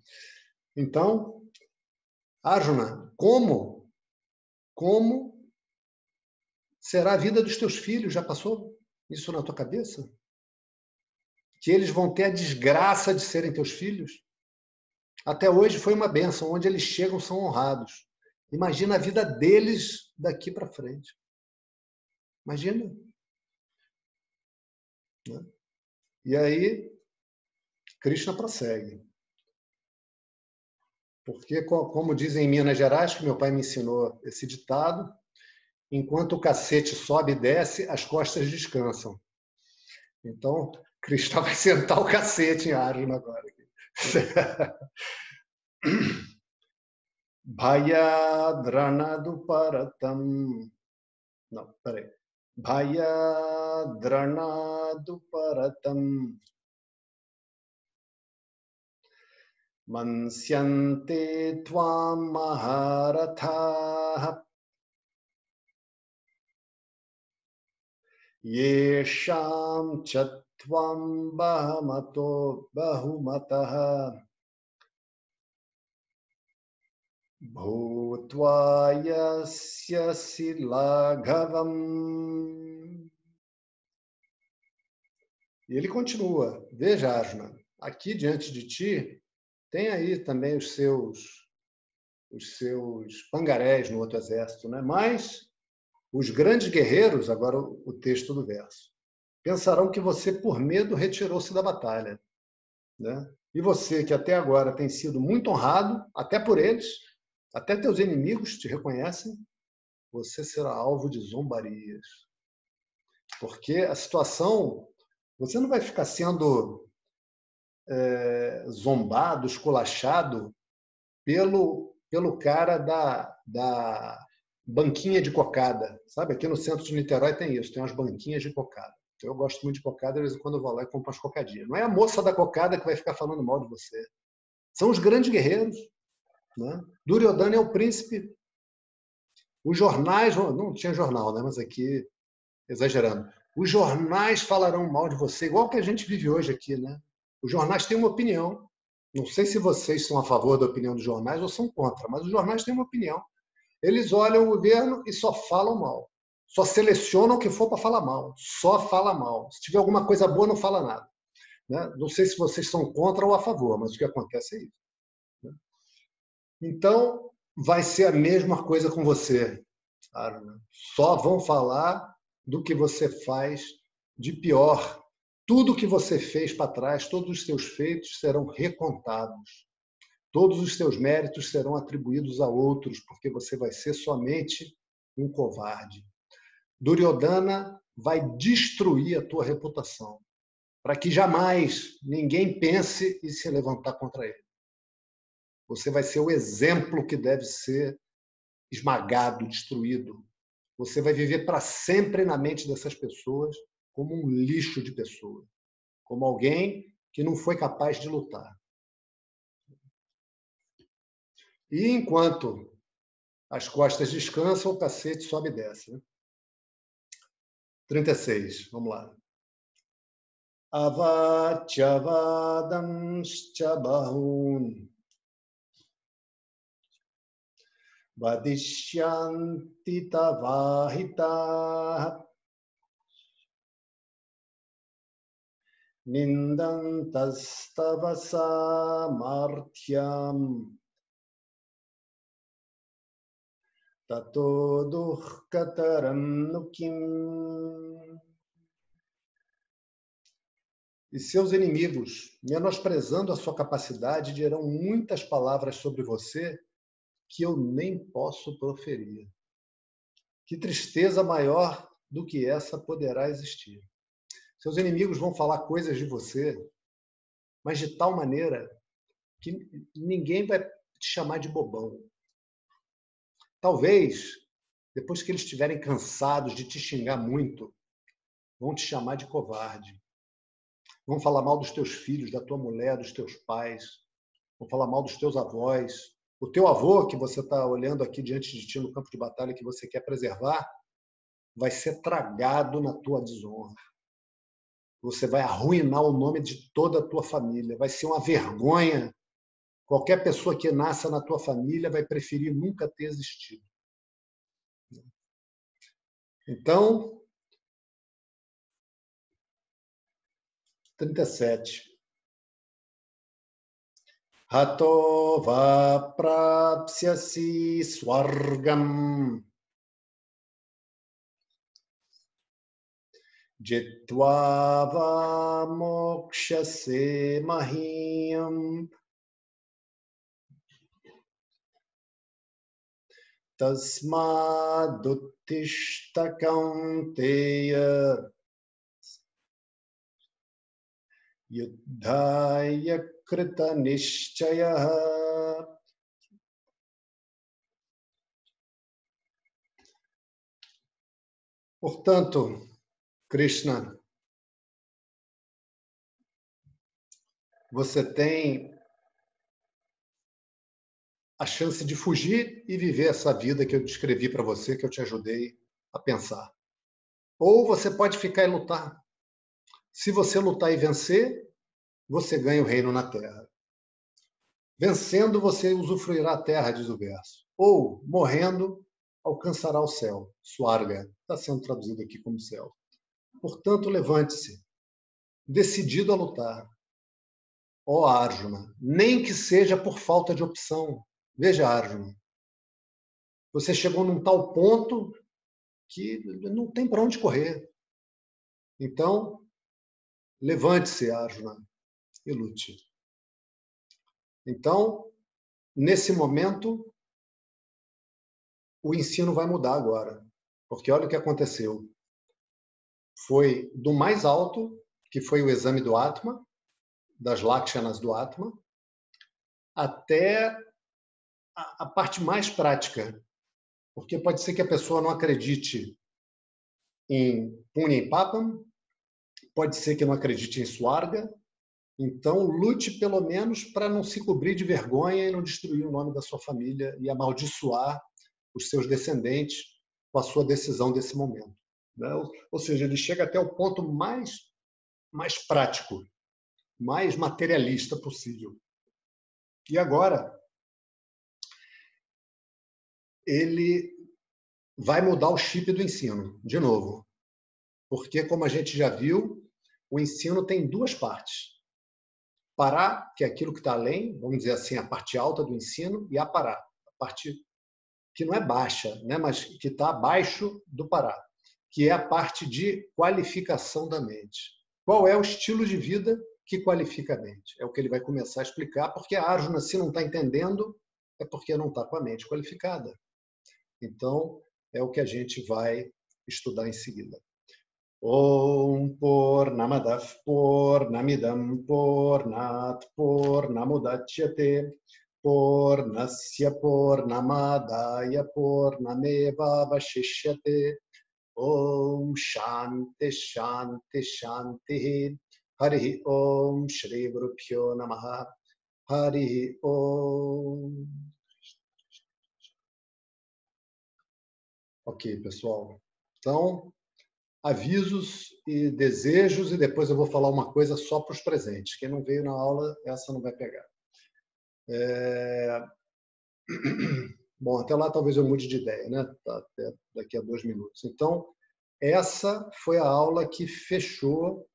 Speaker 1: Então, Arjuna, como? Como será a vida dos teus filhos? Já passou isso na tua cabeça? Que eles vão ter a desgraça de serem teus filhos? Até hoje foi uma benção, onde eles chegam são honrados. Imagina a vida deles daqui para frente. Imagina. Né? E aí, Krishna prossegue. Porque, como dizem em Minas Gerais, que meu pai me ensinou esse ditado, enquanto o cacete sobe e desce, as costas descansam. Então, Krishna vai sentar o cacete em Arjuna agora. Bhayadranaduparatam. Não, peraí. Bhayadranaduparatam. Mansyante tvam maharatha. Yesham chatvam bahamato bahumataha. Bhutvayasya silaghavam. E ele continua. Veja, Arjuna, aqui diante de ti tem aí também os seus os seus pangarés no outro exército, né? Mas os grandes guerreiros, agora o texto do verso, pensarão que você por medo retirou-se da batalha, né? E você que até agora tem sido muito honrado, até por eles, até teus inimigos te reconhecem, você será alvo de zombarias. Porque a situação, você não vai ficar sendo é, zombado, esculachado pelo, pelo cara da, da banquinha de cocada. Sabe, aqui no centro de Niterói tem isso, tem umas banquinhas de cocada. Então, eu gosto muito de cocada, de vez em quando eu vou lá e compro umas cocadinhas. Não é a moça da cocada que vai ficar falando mal de você. São os grandes guerreiros, né? Duryodhana é o príncipe. Os jornais, não tinha jornal, né? mas aqui, exagerando, os jornais falarão mal de você, igual que a gente vive hoje aqui. Né? Os jornais têm uma opinião. Não sei se vocês são a favor da opinião dos jornais ou são contra, mas os jornais têm uma opinião. Eles olham o governo e só falam mal. Só selecionam o que for para falar mal. Só fala mal. Se tiver alguma coisa boa, não fala nada. Né? Não sei se vocês são contra ou a favor, mas o que acontece é isso. Então, vai ser a mesma coisa com você. Só vão falar do que você faz de pior. Tudo que você fez para trás, todos os seus feitos serão recontados. Todos os seus méritos serão atribuídos a outros, porque você vai ser somente um covarde. Duryodhana vai destruir a tua reputação, para que jamais ninguém pense em se levantar contra ele. Você vai ser o exemplo que deve ser esmagado, destruído. Você vai viver para sempre na mente dessas pessoas como um lixo de pessoa, como alguém que não foi capaz de lutar. E enquanto as costas descansam, o cacete sobe e desce. Né? 36, vamos lá. Avachavadamshabahun Vadishyantitavahitah. निन्दन्तस्तव सामर्थ्यम् ततो दुःखतरं नु E seus inimigos, menosprezando a sua capacidade, dirão muitas palavras sobre você que eu nem posso proferir. Que tristeza maior do que essa poderá existir. Seus inimigos vão falar coisas de você, mas de tal maneira que ninguém vai te chamar de bobão. Talvez, depois que eles estiverem cansados de te xingar muito, vão te chamar de covarde. Vão falar mal dos teus filhos, da tua mulher, dos teus pais. Vão falar mal dos teus avós, o teu avô, que você está olhando aqui diante de ti no campo de batalha, que você quer preservar, vai ser tragado na tua desonra você vai arruinar o nome de toda a tua família. Vai ser uma vergonha. Qualquer pessoa que nasça na tua família vai preferir nunca ter existido. Então, 37. Hato prapsyasi swargam जित्वा वा मोक्षसे महीयम् तस्मादुत्तिष्ठ कौन्तेय युद्धाय कृतनिश्चयः Portanto, Krishna, você tem a chance de fugir e viver essa vida que eu descrevi para você, que eu te ajudei a pensar. Ou você pode ficar e lutar. Se você lutar e vencer, você ganha o reino na terra. Vencendo, você usufruirá a terra, diz o verso. Ou, morrendo, alcançará o céu. Suarga, está sendo traduzido aqui como céu. Portanto, levante-se, decidido a lutar. Ó Arjuna, nem que seja por falta de opção. Veja, Arjuna, você chegou num tal ponto que não tem para onde correr. Então, levante-se, Arjuna, e lute. Então, nesse momento, o ensino vai mudar agora. Porque olha o que aconteceu foi do mais alto, que foi o exame do Atma, das Lakshanas do Atma, até a, parte mais prática. Porque pode ser que a pessoa não acredite em Punya e Papam, pode ser que não acredite em Swarga, então lute pelo menos para não se cobrir de vergonha e não destruir o nome da sua família e amaldiçoar os seus descendentes com a sua decisão desse momento. Né? Ou seja, ele chega até o ponto mais, mais prático, mais materialista possível. E agora, ele vai mudar o chip do ensino, de novo. Porque, como a gente já viu, o ensino tem duas partes. Parar, que é aquilo que está além, vamos dizer assim, a parte alta do ensino, e a parar, a parte que não é baixa, né, mas que está abaixo do parar que é a parte de qualificação da mente. Qual é o estilo de vida que qualifica a mente? É o que ele vai começar a explicar, porque a Arjuna, se não está entendendo, é porque não está com a mente qualificada. Então, é o que a gente vai estudar em seguida. Om Purnamadav Purnamidam Purnat Purnamudachyate Purnasya Purnamadaya Purnameva Vashishyate Om Shanti Shanti Shanti Hari Om Shri Gurupyo Namaha Hari Om Ok, pessoal. Então, avisos e desejos e depois eu vou falar uma coisa só para os presentes. Quem não veio na aula, essa não vai pegar. É... Bom, até lá talvez eu mude de ideia, né? Tá, até daqui a dois minutos. Então, essa foi a aula que fechou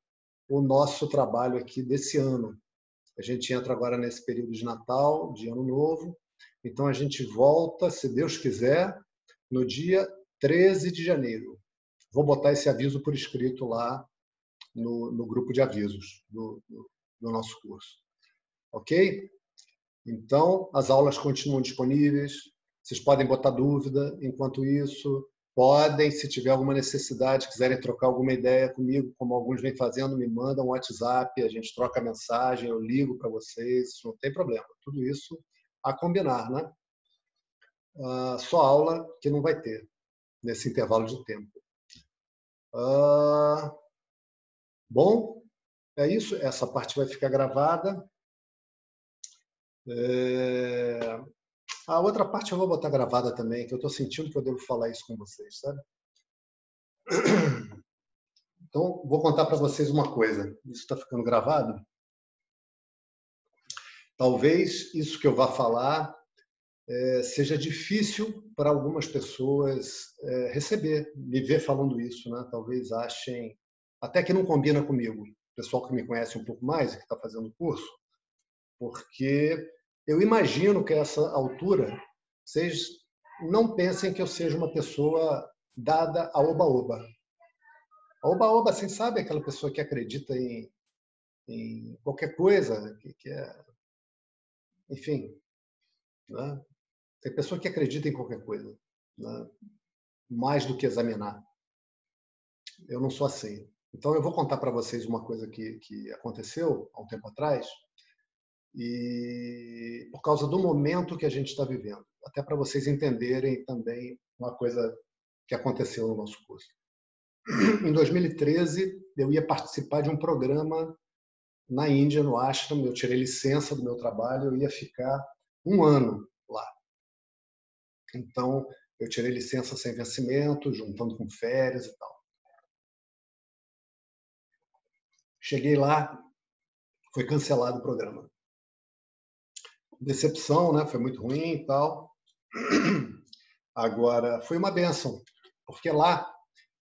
Speaker 1: o nosso trabalho aqui desse ano. A gente entra agora nesse período de Natal, de Ano Novo. Então, a gente volta, se Deus quiser, no dia 13 de janeiro. Vou botar esse aviso por escrito lá no, no grupo de avisos do, do, do nosso curso. Ok? Então, as aulas continuam disponíveis. Vocês podem botar dúvida enquanto isso. Podem, se tiver alguma necessidade, quiserem trocar alguma ideia comigo, como alguns vêm fazendo, me mandam um WhatsApp, a gente troca mensagem, eu ligo para vocês, não tem problema. Tudo isso a combinar, né? Uh, só aula que não vai ter nesse intervalo de tempo. Uh, bom, é isso. Essa parte vai ficar gravada. É... A outra parte eu vou botar gravada também, que eu estou sentindo que eu devo falar isso com vocês, sabe? Então, vou contar para vocês uma coisa. Isso está ficando gravado? Talvez isso que eu vá falar é, seja difícil para algumas pessoas é, receber, me ver falando isso, né? Talvez achem até que não combina comigo. O pessoal que me conhece um pouco mais e que está fazendo o curso, porque eu imagino que a essa altura vocês não pensem que eu seja uma pessoa dada a oba-oba. Oba-oba, assim, sabe aquela pessoa que acredita em, em qualquer coisa, que, que é. Enfim. Né? Tem pessoa que acredita em qualquer coisa, né? mais do que examinar. Eu não sou assim. Então, eu vou contar para vocês uma coisa que, que aconteceu há um tempo atrás, e por causa do momento que a gente está vivendo, até para vocês entenderem também uma coisa que aconteceu no nosso curso. Em 2013, eu ia participar de um programa na Índia, no Ashram. Eu tirei licença do meu trabalho, eu ia ficar um ano lá. Então, eu tirei licença sem vencimento, juntando com férias e tal. Cheguei lá, foi cancelado o programa. Decepção, né? Foi muito ruim e tal. Agora, foi uma benção, porque lá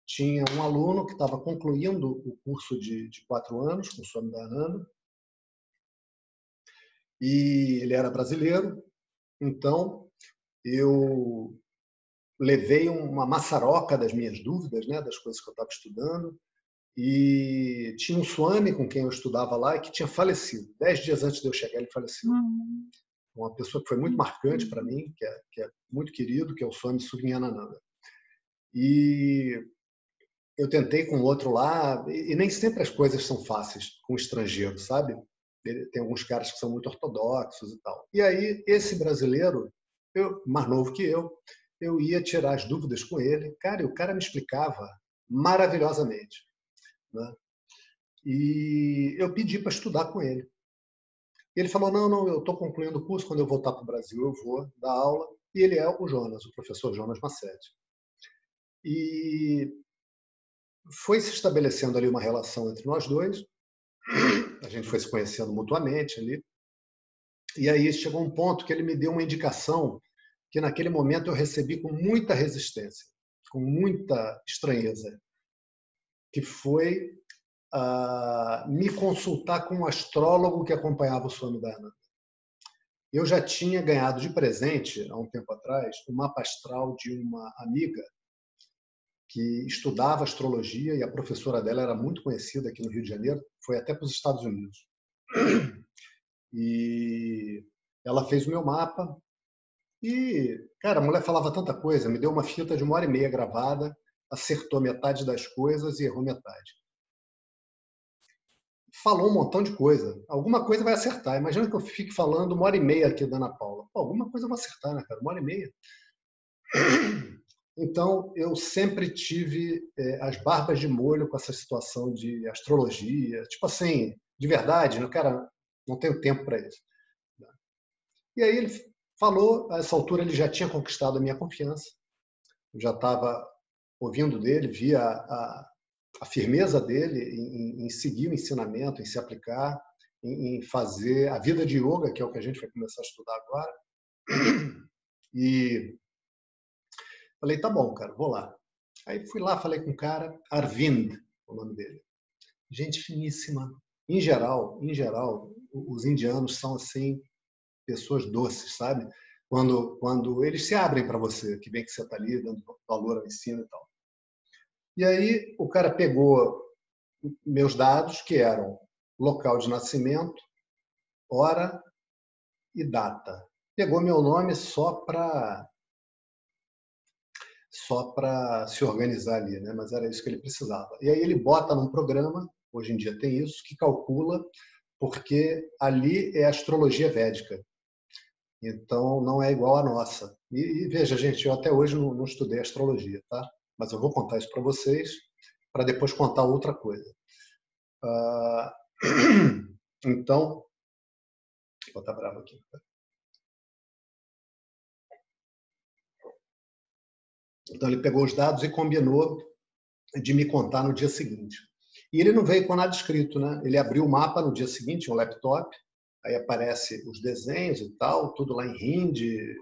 Speaker 1: tinha um aluno que estava concluindo o curso de, de quatro anos com o Swami Dhananda, e ele era brasileiro, então eu levei uma maçaroca das minhas dúvidas, né, das coisas que eu estava estudando, e tinha um Swami com quem eu estudava lá que tinha falecido. Dez dias antes de eu chegar, ele faleceu. Uhum. Uma pessoa que foi muito marcante para mim, que é, que é, muito querido, que é o Swami Sugnyanananda. E eu tentei com outro lá, e nem sempre as coisas são fáceis com estrangeiro, sabe? Tem alguns caras que são muito ortodoxos e tal. E aí, esse brasileiro, eu, mais novo que eu, eu ia tirar as dúvidas com ele. Cara, e o cara me explicava maravilhosamente. Né? E eu pedi para estudar com ele. Ele falou: Não, não, eu estou concluindo o curso. Quando eu voltar para o Brasil, eu vou dar aula. E ele é o Jonas, o professor Jonas Massetti. E foi se estabelecendo ali uma relação entre nós dois. A gente foi se conhecendo mutuamente ali. E aí chegou um ponto que ele me deu uma indicação que naquele momento eu recebi com muita resistência, com muita estranheza, que foi me consultar com um astrólogo que acompanhava o sono da Ana. Eu já tinha ganhado de presente, há um tempo atrás, o mapa astral de uma amiga que estudava astrologia e a professora dela era muito conhecida aqui no Rio de Janeiro, foi até para os Estados Unidos. E ela fez o meu mapa e, cara, a mulher falava tanta coisa, me deu uma fita de uma hora e meia gravada, acertou metade das coisas e errou metade. Falou um montão de coisa. Alguma coisa vai acertar. Imagina que eu fique falando uma hora e meia aqui da Ana Paula. Pô, alguma coisa vai acertar, né, cara? Uma hora e meia. Então, eu sempre tive é, as barbas de molho com essa situação de astrologia. Tipo assim, de verdade, não, cara, não tenho tempo para isso. E aí ele falou, a essa altura ele já tinha conquistado a minha confiança. Eu já estava ouvindo dele, via a, a firmeza dele em, em, seguir o ensinamento, em se aplicar, em, em fazer a vida de yoga, que é o que a gente vai começar a estudar agora. E Falei, tá bom, cara, vou lá. Aí fui lá, falei com o cara, Arvind, o nome dele. Gente finíssima. Em geral, em geral, os indianos são assim pessoas doces, sabe? Quando quando eles se abrem para você, que vem que você está ali dando valor ao ensino e tal. E aí o cara pegou meus dados, que eram local de nascimento, hora e data. Pegou meu nome só para só para se organizar ali, né? mas era isso que ele precisava. E aí ele bota num programa, hoje em dia tem isso, que calcula, porque ali é astrologia védica. Então não é igual à nossa. E, e veja, gente, eu até hoje não, não, estudei astrologia, tá? Mas eu vou contar isso para vocês, para depois contar outra coisa. Uh... Então, vou botar bravo aqui. Então ele pegou os dados e combinou de me contar no dia seguinte. E ele não veio com nada escrito, né? Ele abriu o mapa no dia seguinte, um laptop, aí aparece os desenhos e tal, tudo lá em hindi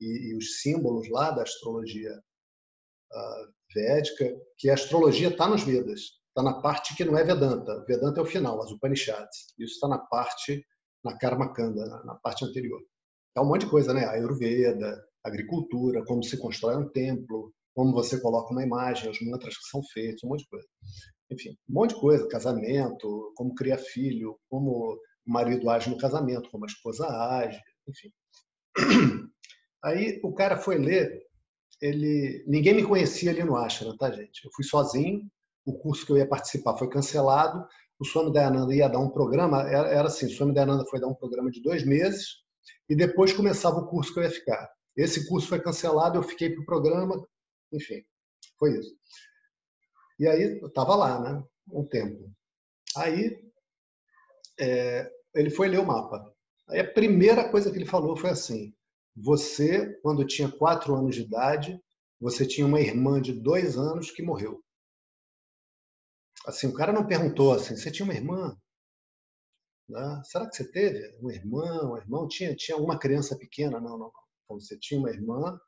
Speaker 1: e, e os símbolos lá da astrologia védica, que a astrologia está nos Vedas, está na parte que não é Vedanta. Vedanta é o final, as Upanishads. Isso está na parte, na Karma Kanda, na, parte anterior. É um monte de coisa, né? Ayurveda, agricultura, como se constrói um templo, como você coloca uma imagem, os mantras que são feitos, um monte de coisa. Enfim, um monte de coisa, casamento, como criar filho, como o marido age no casamento, como a esposa age, enfim. Aí o cara foi ler, ele, ninguém me conhecia ali no Ashram, tá gente? Eu fui sozinho, o curso que eu ia participar foi cancelado, o Swami Dayananda ia dar um programa, era, era assim, o Swami Dayananda foi dar um programa de dois meses e depois começava o curso que eu ia ficar. Esse curso foi cancelado, eu fiquei para o programa, enfim, foi isso. E aí eu estava lá, né, um tempo. Aí é, ele foi ler o mapa. Aí a primeira coisa que ele falou foi assim: você, quando tinha quatro anos de idade, você tinha uma irmã de dois anos que morreu. Assim, o cara não perguntou assim, você tinha uma irmã? Né? Será que você teve uma irmã, um irmão? Tinha, tinha uma criança pequena? Não, não. Então, você tinha uma irmã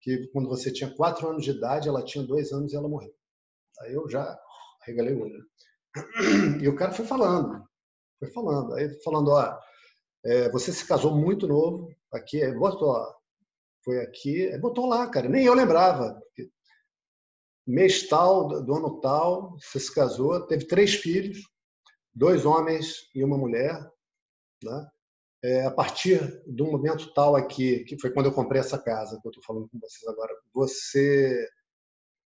Speaker 1: que, quando você tinha quatro anos de idade, ela tinha dois anos e ela morreu. Aí eu já regalei o olho. E o cara foi falando, foi falando. Aí falando, ó, é, você se casou muito novo, aqui, botou, ó, foi aqui, botou lá, cara. Nem eu lembrava mês tal, do ano tal, você se casou, teve três filhos, dois homens e uma mulher. Né? É, a partir do momento tal aqui, que foi quando eu comprei essa casa, que eu estou falando com vocês agora, você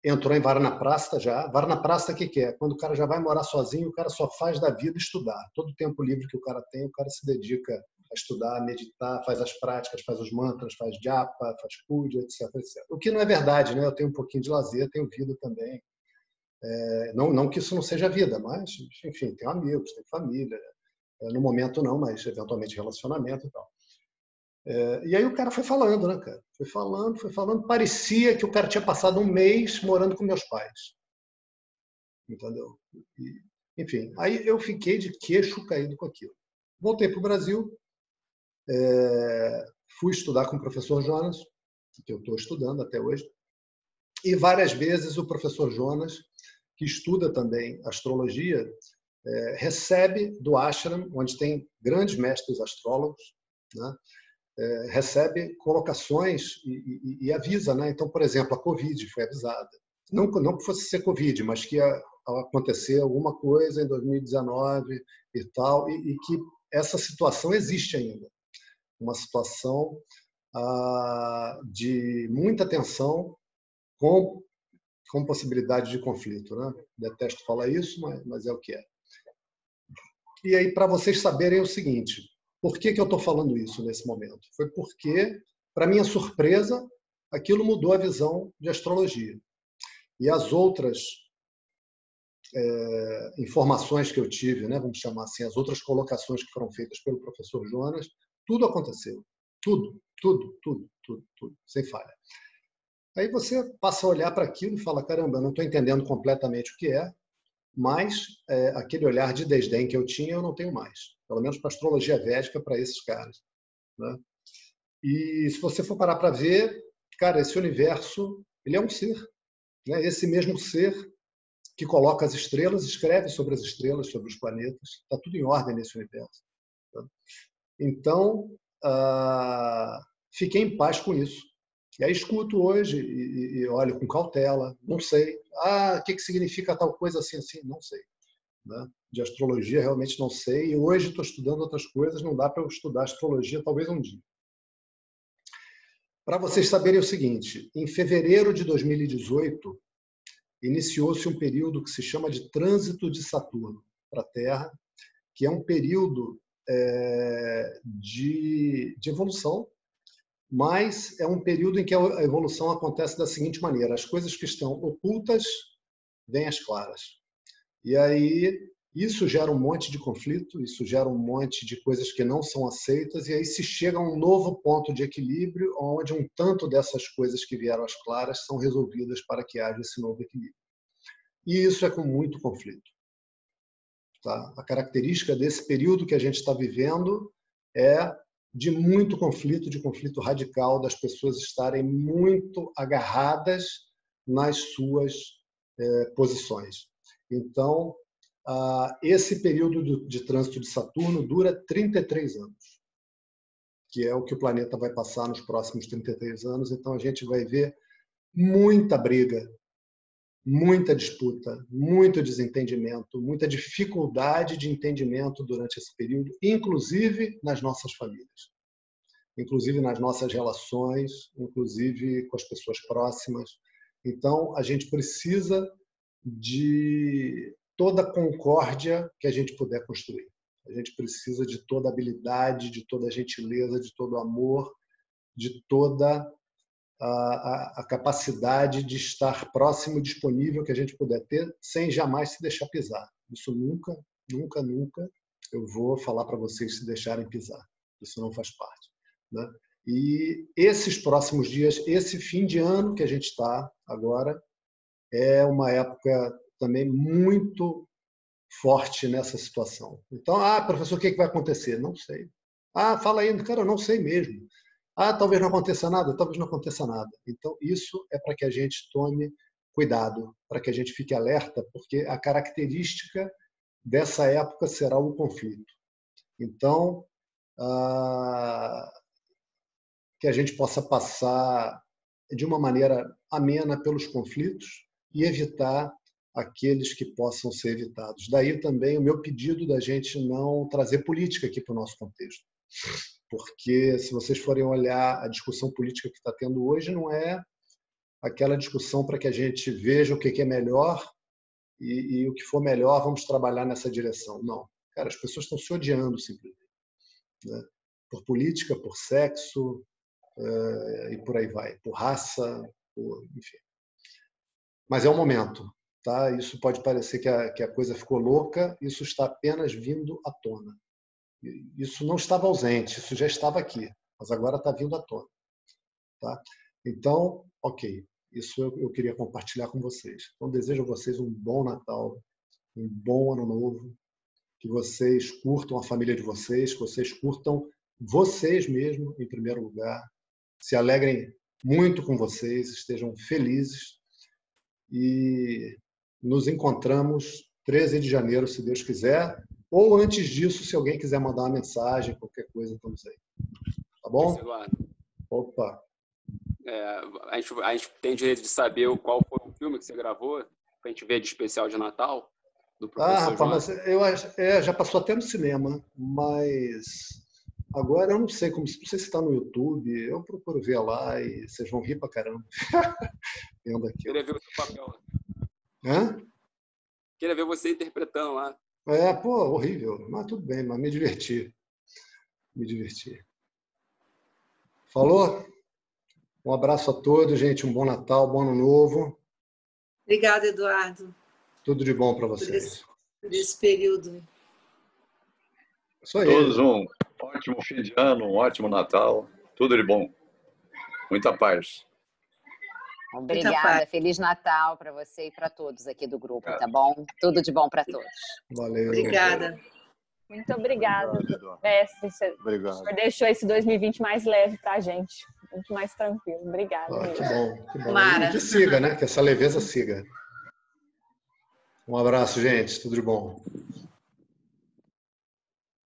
Speaker 1: entrou em Varanaprasta já. Varanaprasta o que, que é? Quando o cara já vai morar sozinho, o cara só faz da vida estudar. Todo o tempo livre que o cara tem, o cara se dedica a estudar, a meditar, faz as práticas, faz os mantras, faz japa, faz puja, etc, etc. O que não é verdade, né? Eu tenho um pouquinho de lazer, tenho vida também. É, não, não que isso não seja vida, mas, enfim, tenho amigos, tenho família. É, no momento não, mas eventualmente relacionamento e tal. É, e aí o cara foi falando, né, cara? Foi falando, foi falando. Parecia que o cara tinha passado um mês morando com meus pais. Entendeu? E, enfim, aí eu fiquei de queixo caído com aquilo. Voltei para o Brasil, é, fui estudar com o professor Jonas, que eu estou estudando até hoje, e várias vezes o professor Jonas, que estuda também astrologia, é, recebe do ashram, onde tem grandes mestres astrólogos, né, é, recebe colocações e, e, e, avisa. Né? Então, por exemplo, a Covid foi avisada. Não, não que fosse ser Covid, mas que ia acontecer alguma coisa em 2019 e tal, e, e que essa situação existe ainda uma situação ah, de muita tensão com, com possibilidade de conflito. Né? Detesto falar isso, mas, mas é o que é. E aí, para vocês saberem o seguinte, por que, que eu estou falando isso nesse momento? Foi porque, para minha surpresa, aquilo mudou a visão de astrologia. E as outras é, informações que eu tive, né, vamos chamar assim, as outras colocações que foram feitas pelo professor Jonas, tudo aconteceu. Tudo, tudo, tudo, tudo, tudo, sem falha. Aí você passa a olhar para aquilo e fala: caramba, não estou entendendo completamente o que é, mas é, aquele olhar de desdém que eu tinha, eu não tenho mais. Pelo menos para astrologia védica, para esses caras. Né? E se você for parar para ver, cara, esse universo, ele é um ser. Né? Esse mesmo ser que coloca as estrelas, escreve sobre as estrelas, sobre os planetas, está tudo em ordem nesse universo. Tá? Então, ah, fiquei em paz com isso. E aí escuto hoje e, e, olho com cautela, não sei. Ah, o que, que significa tal coisa assim, assim? Não sei. Né? De astrologia realmente não sei. E hoje estou estudando outras coisas, não dá para eu estudar astrologia talvez um dia. Para vocês saberem o seguinte, em fevereiro de 2018, iniciou-se um período que se chama de trânsito de Saturno para a Terra, que é um período é, de, de evolução, mas é um período em que a evolução acontece da seguinte maneira: as coisas que estão ocultas vêm às claras. E aí isso gera um monte de conflito, isso gera um monte de coisas que não são aceitas, e aí se chega a um novo ponto de equilíbrio, onde um tanto dessas coisas que vieram às claras são resolvidas para que haja esse novo equilíbrio. E isso é com muito conflito. Tá? A característica desse período que a gente está vivendo é de muito conflito, de conflito radical, das pessoas estarem muito agarradas nas suas é, posições. Então, esse período de trânsito de Saturno dura 33 anos, que é o que o planeta vai passar nos próximos 33 anos. Então, a gente vai ver muita briga, muita disputa, muito desentendimento, muita dificuldade de entendimento durante esse período, inclusive nas nossas famílias, inclusive nas nossas relações, inclusive com as pessoas próximas. Então, a gente precisa de toda concórdia que a gente puder construir. A gente precisa de toda habilidade, de toda gentileza, de todo amor, de toda a, a, capacidade de estar próximo disponível que a gente puder ter, sem jamais se deixar pisar. Isso nunca, nunca, nunca eu vou falar para vocês se deixarem pisar. Isso não faz parte. Né? E esses próximos dias, esse fim de ano que a gente está agora, é uma época também muito forte nessa situação. Então, ah, professor, o que vai acontecer? Não sei. Ah, fala aí, cara, não sei mesmo. Ah, talvez não aconteça nada, talvez não aconteça nada. Então, isso é para que a gente tome cuidado, para que a gente fique alerta, porque a característica dessa época será o conflito. Então, ah, que a gente possa passar de uma maneira amena pelos conflitos e evitar aqueles que possam ser evitados. Daí também o meu pedido da gente não trazer política aqui para o nosso contexto porque se vocês forem olhar a discussão política que está tendo hoje, não é aquela discussão para que a gente veja o que é melhor e, e, o que for melhor, vamos trabalhar nessa direção. Não. Cara, as pessoas estão se odiando simplesmente. Né? Por política, por sexo uh, e por aí vai. Por raça, por, enfim. Mas é o momento. Tá? Isso pode parecer que a, que a coisa ficou louca, isso está apenas vindo à tona. Isso não estava ausente, isso já estava aqui, mas agora está vindo à tona. Tá? Então, ok, isso eu, eu queria compartilhar com vocês. Então, desejo a vocês um bom Natal, um bom Ano Novo, que vocês curtam a família de vocês, que vocês curtam vocês mesmo, em primeiro lugar, se alegrem muito com vocês, estejam felizes e nos encontramos 13 de janeiro, se Deus quiser, ou antes disso, se alguém quiser mandar uma mensagem, qualquer coisa, estamos aí. Tá bom? Opa.
Speaker 2: É, a, gente, a, gente, tem direito de saber qual foi o filme que você gravou, para a gente ver de especial de Natal?
Speaker 1: Do ah, rapaz, mas eu é, já passou até no cinema, mas agora eu não sei como não sei se está no YouTube, eu procuro ver lá e vocês vão rir pra caramba.
Speaker 2: Vendo aqui. Queria ver o seu papel.
Speaker 1: Hã?
Speaker 2: Queria ver você interpretando lá.
Speaker 1: É, pô, horrível. Mas tudo bem, mas me diverti. Me diverti. Falou? Um abraço a todos, gente. Um bom Natal, bom Ano Novo.
Speaker 3: Obrigada, Eduardo.
Speaker 1: Tudo de bom para vocês. Por esse,
Speaker 3: por esse período.
Speaker 4: Isso aí. Todos um ótimo fim de ano, um ótimo Natal. Tudo de bom. Muita paz.
Speaker 5: Obrigada. Feliz Natal para você e para todos aqui do grupo, tá bom? Tudo de bom para todos.
Speaker 1: Valeu.
Speaker 3: Obrigada.
Speaker 6: Muito obrigada, mestre. Você Obrigado. deixou esse 2020 mais leve para a gente. Muito mais tranquilo. Obrigada.
Speaker 1: Ah, que bom, que bom. Mara. Que siga, né? Que essa leveza siga. Um abraço, gente. Tudo de bom.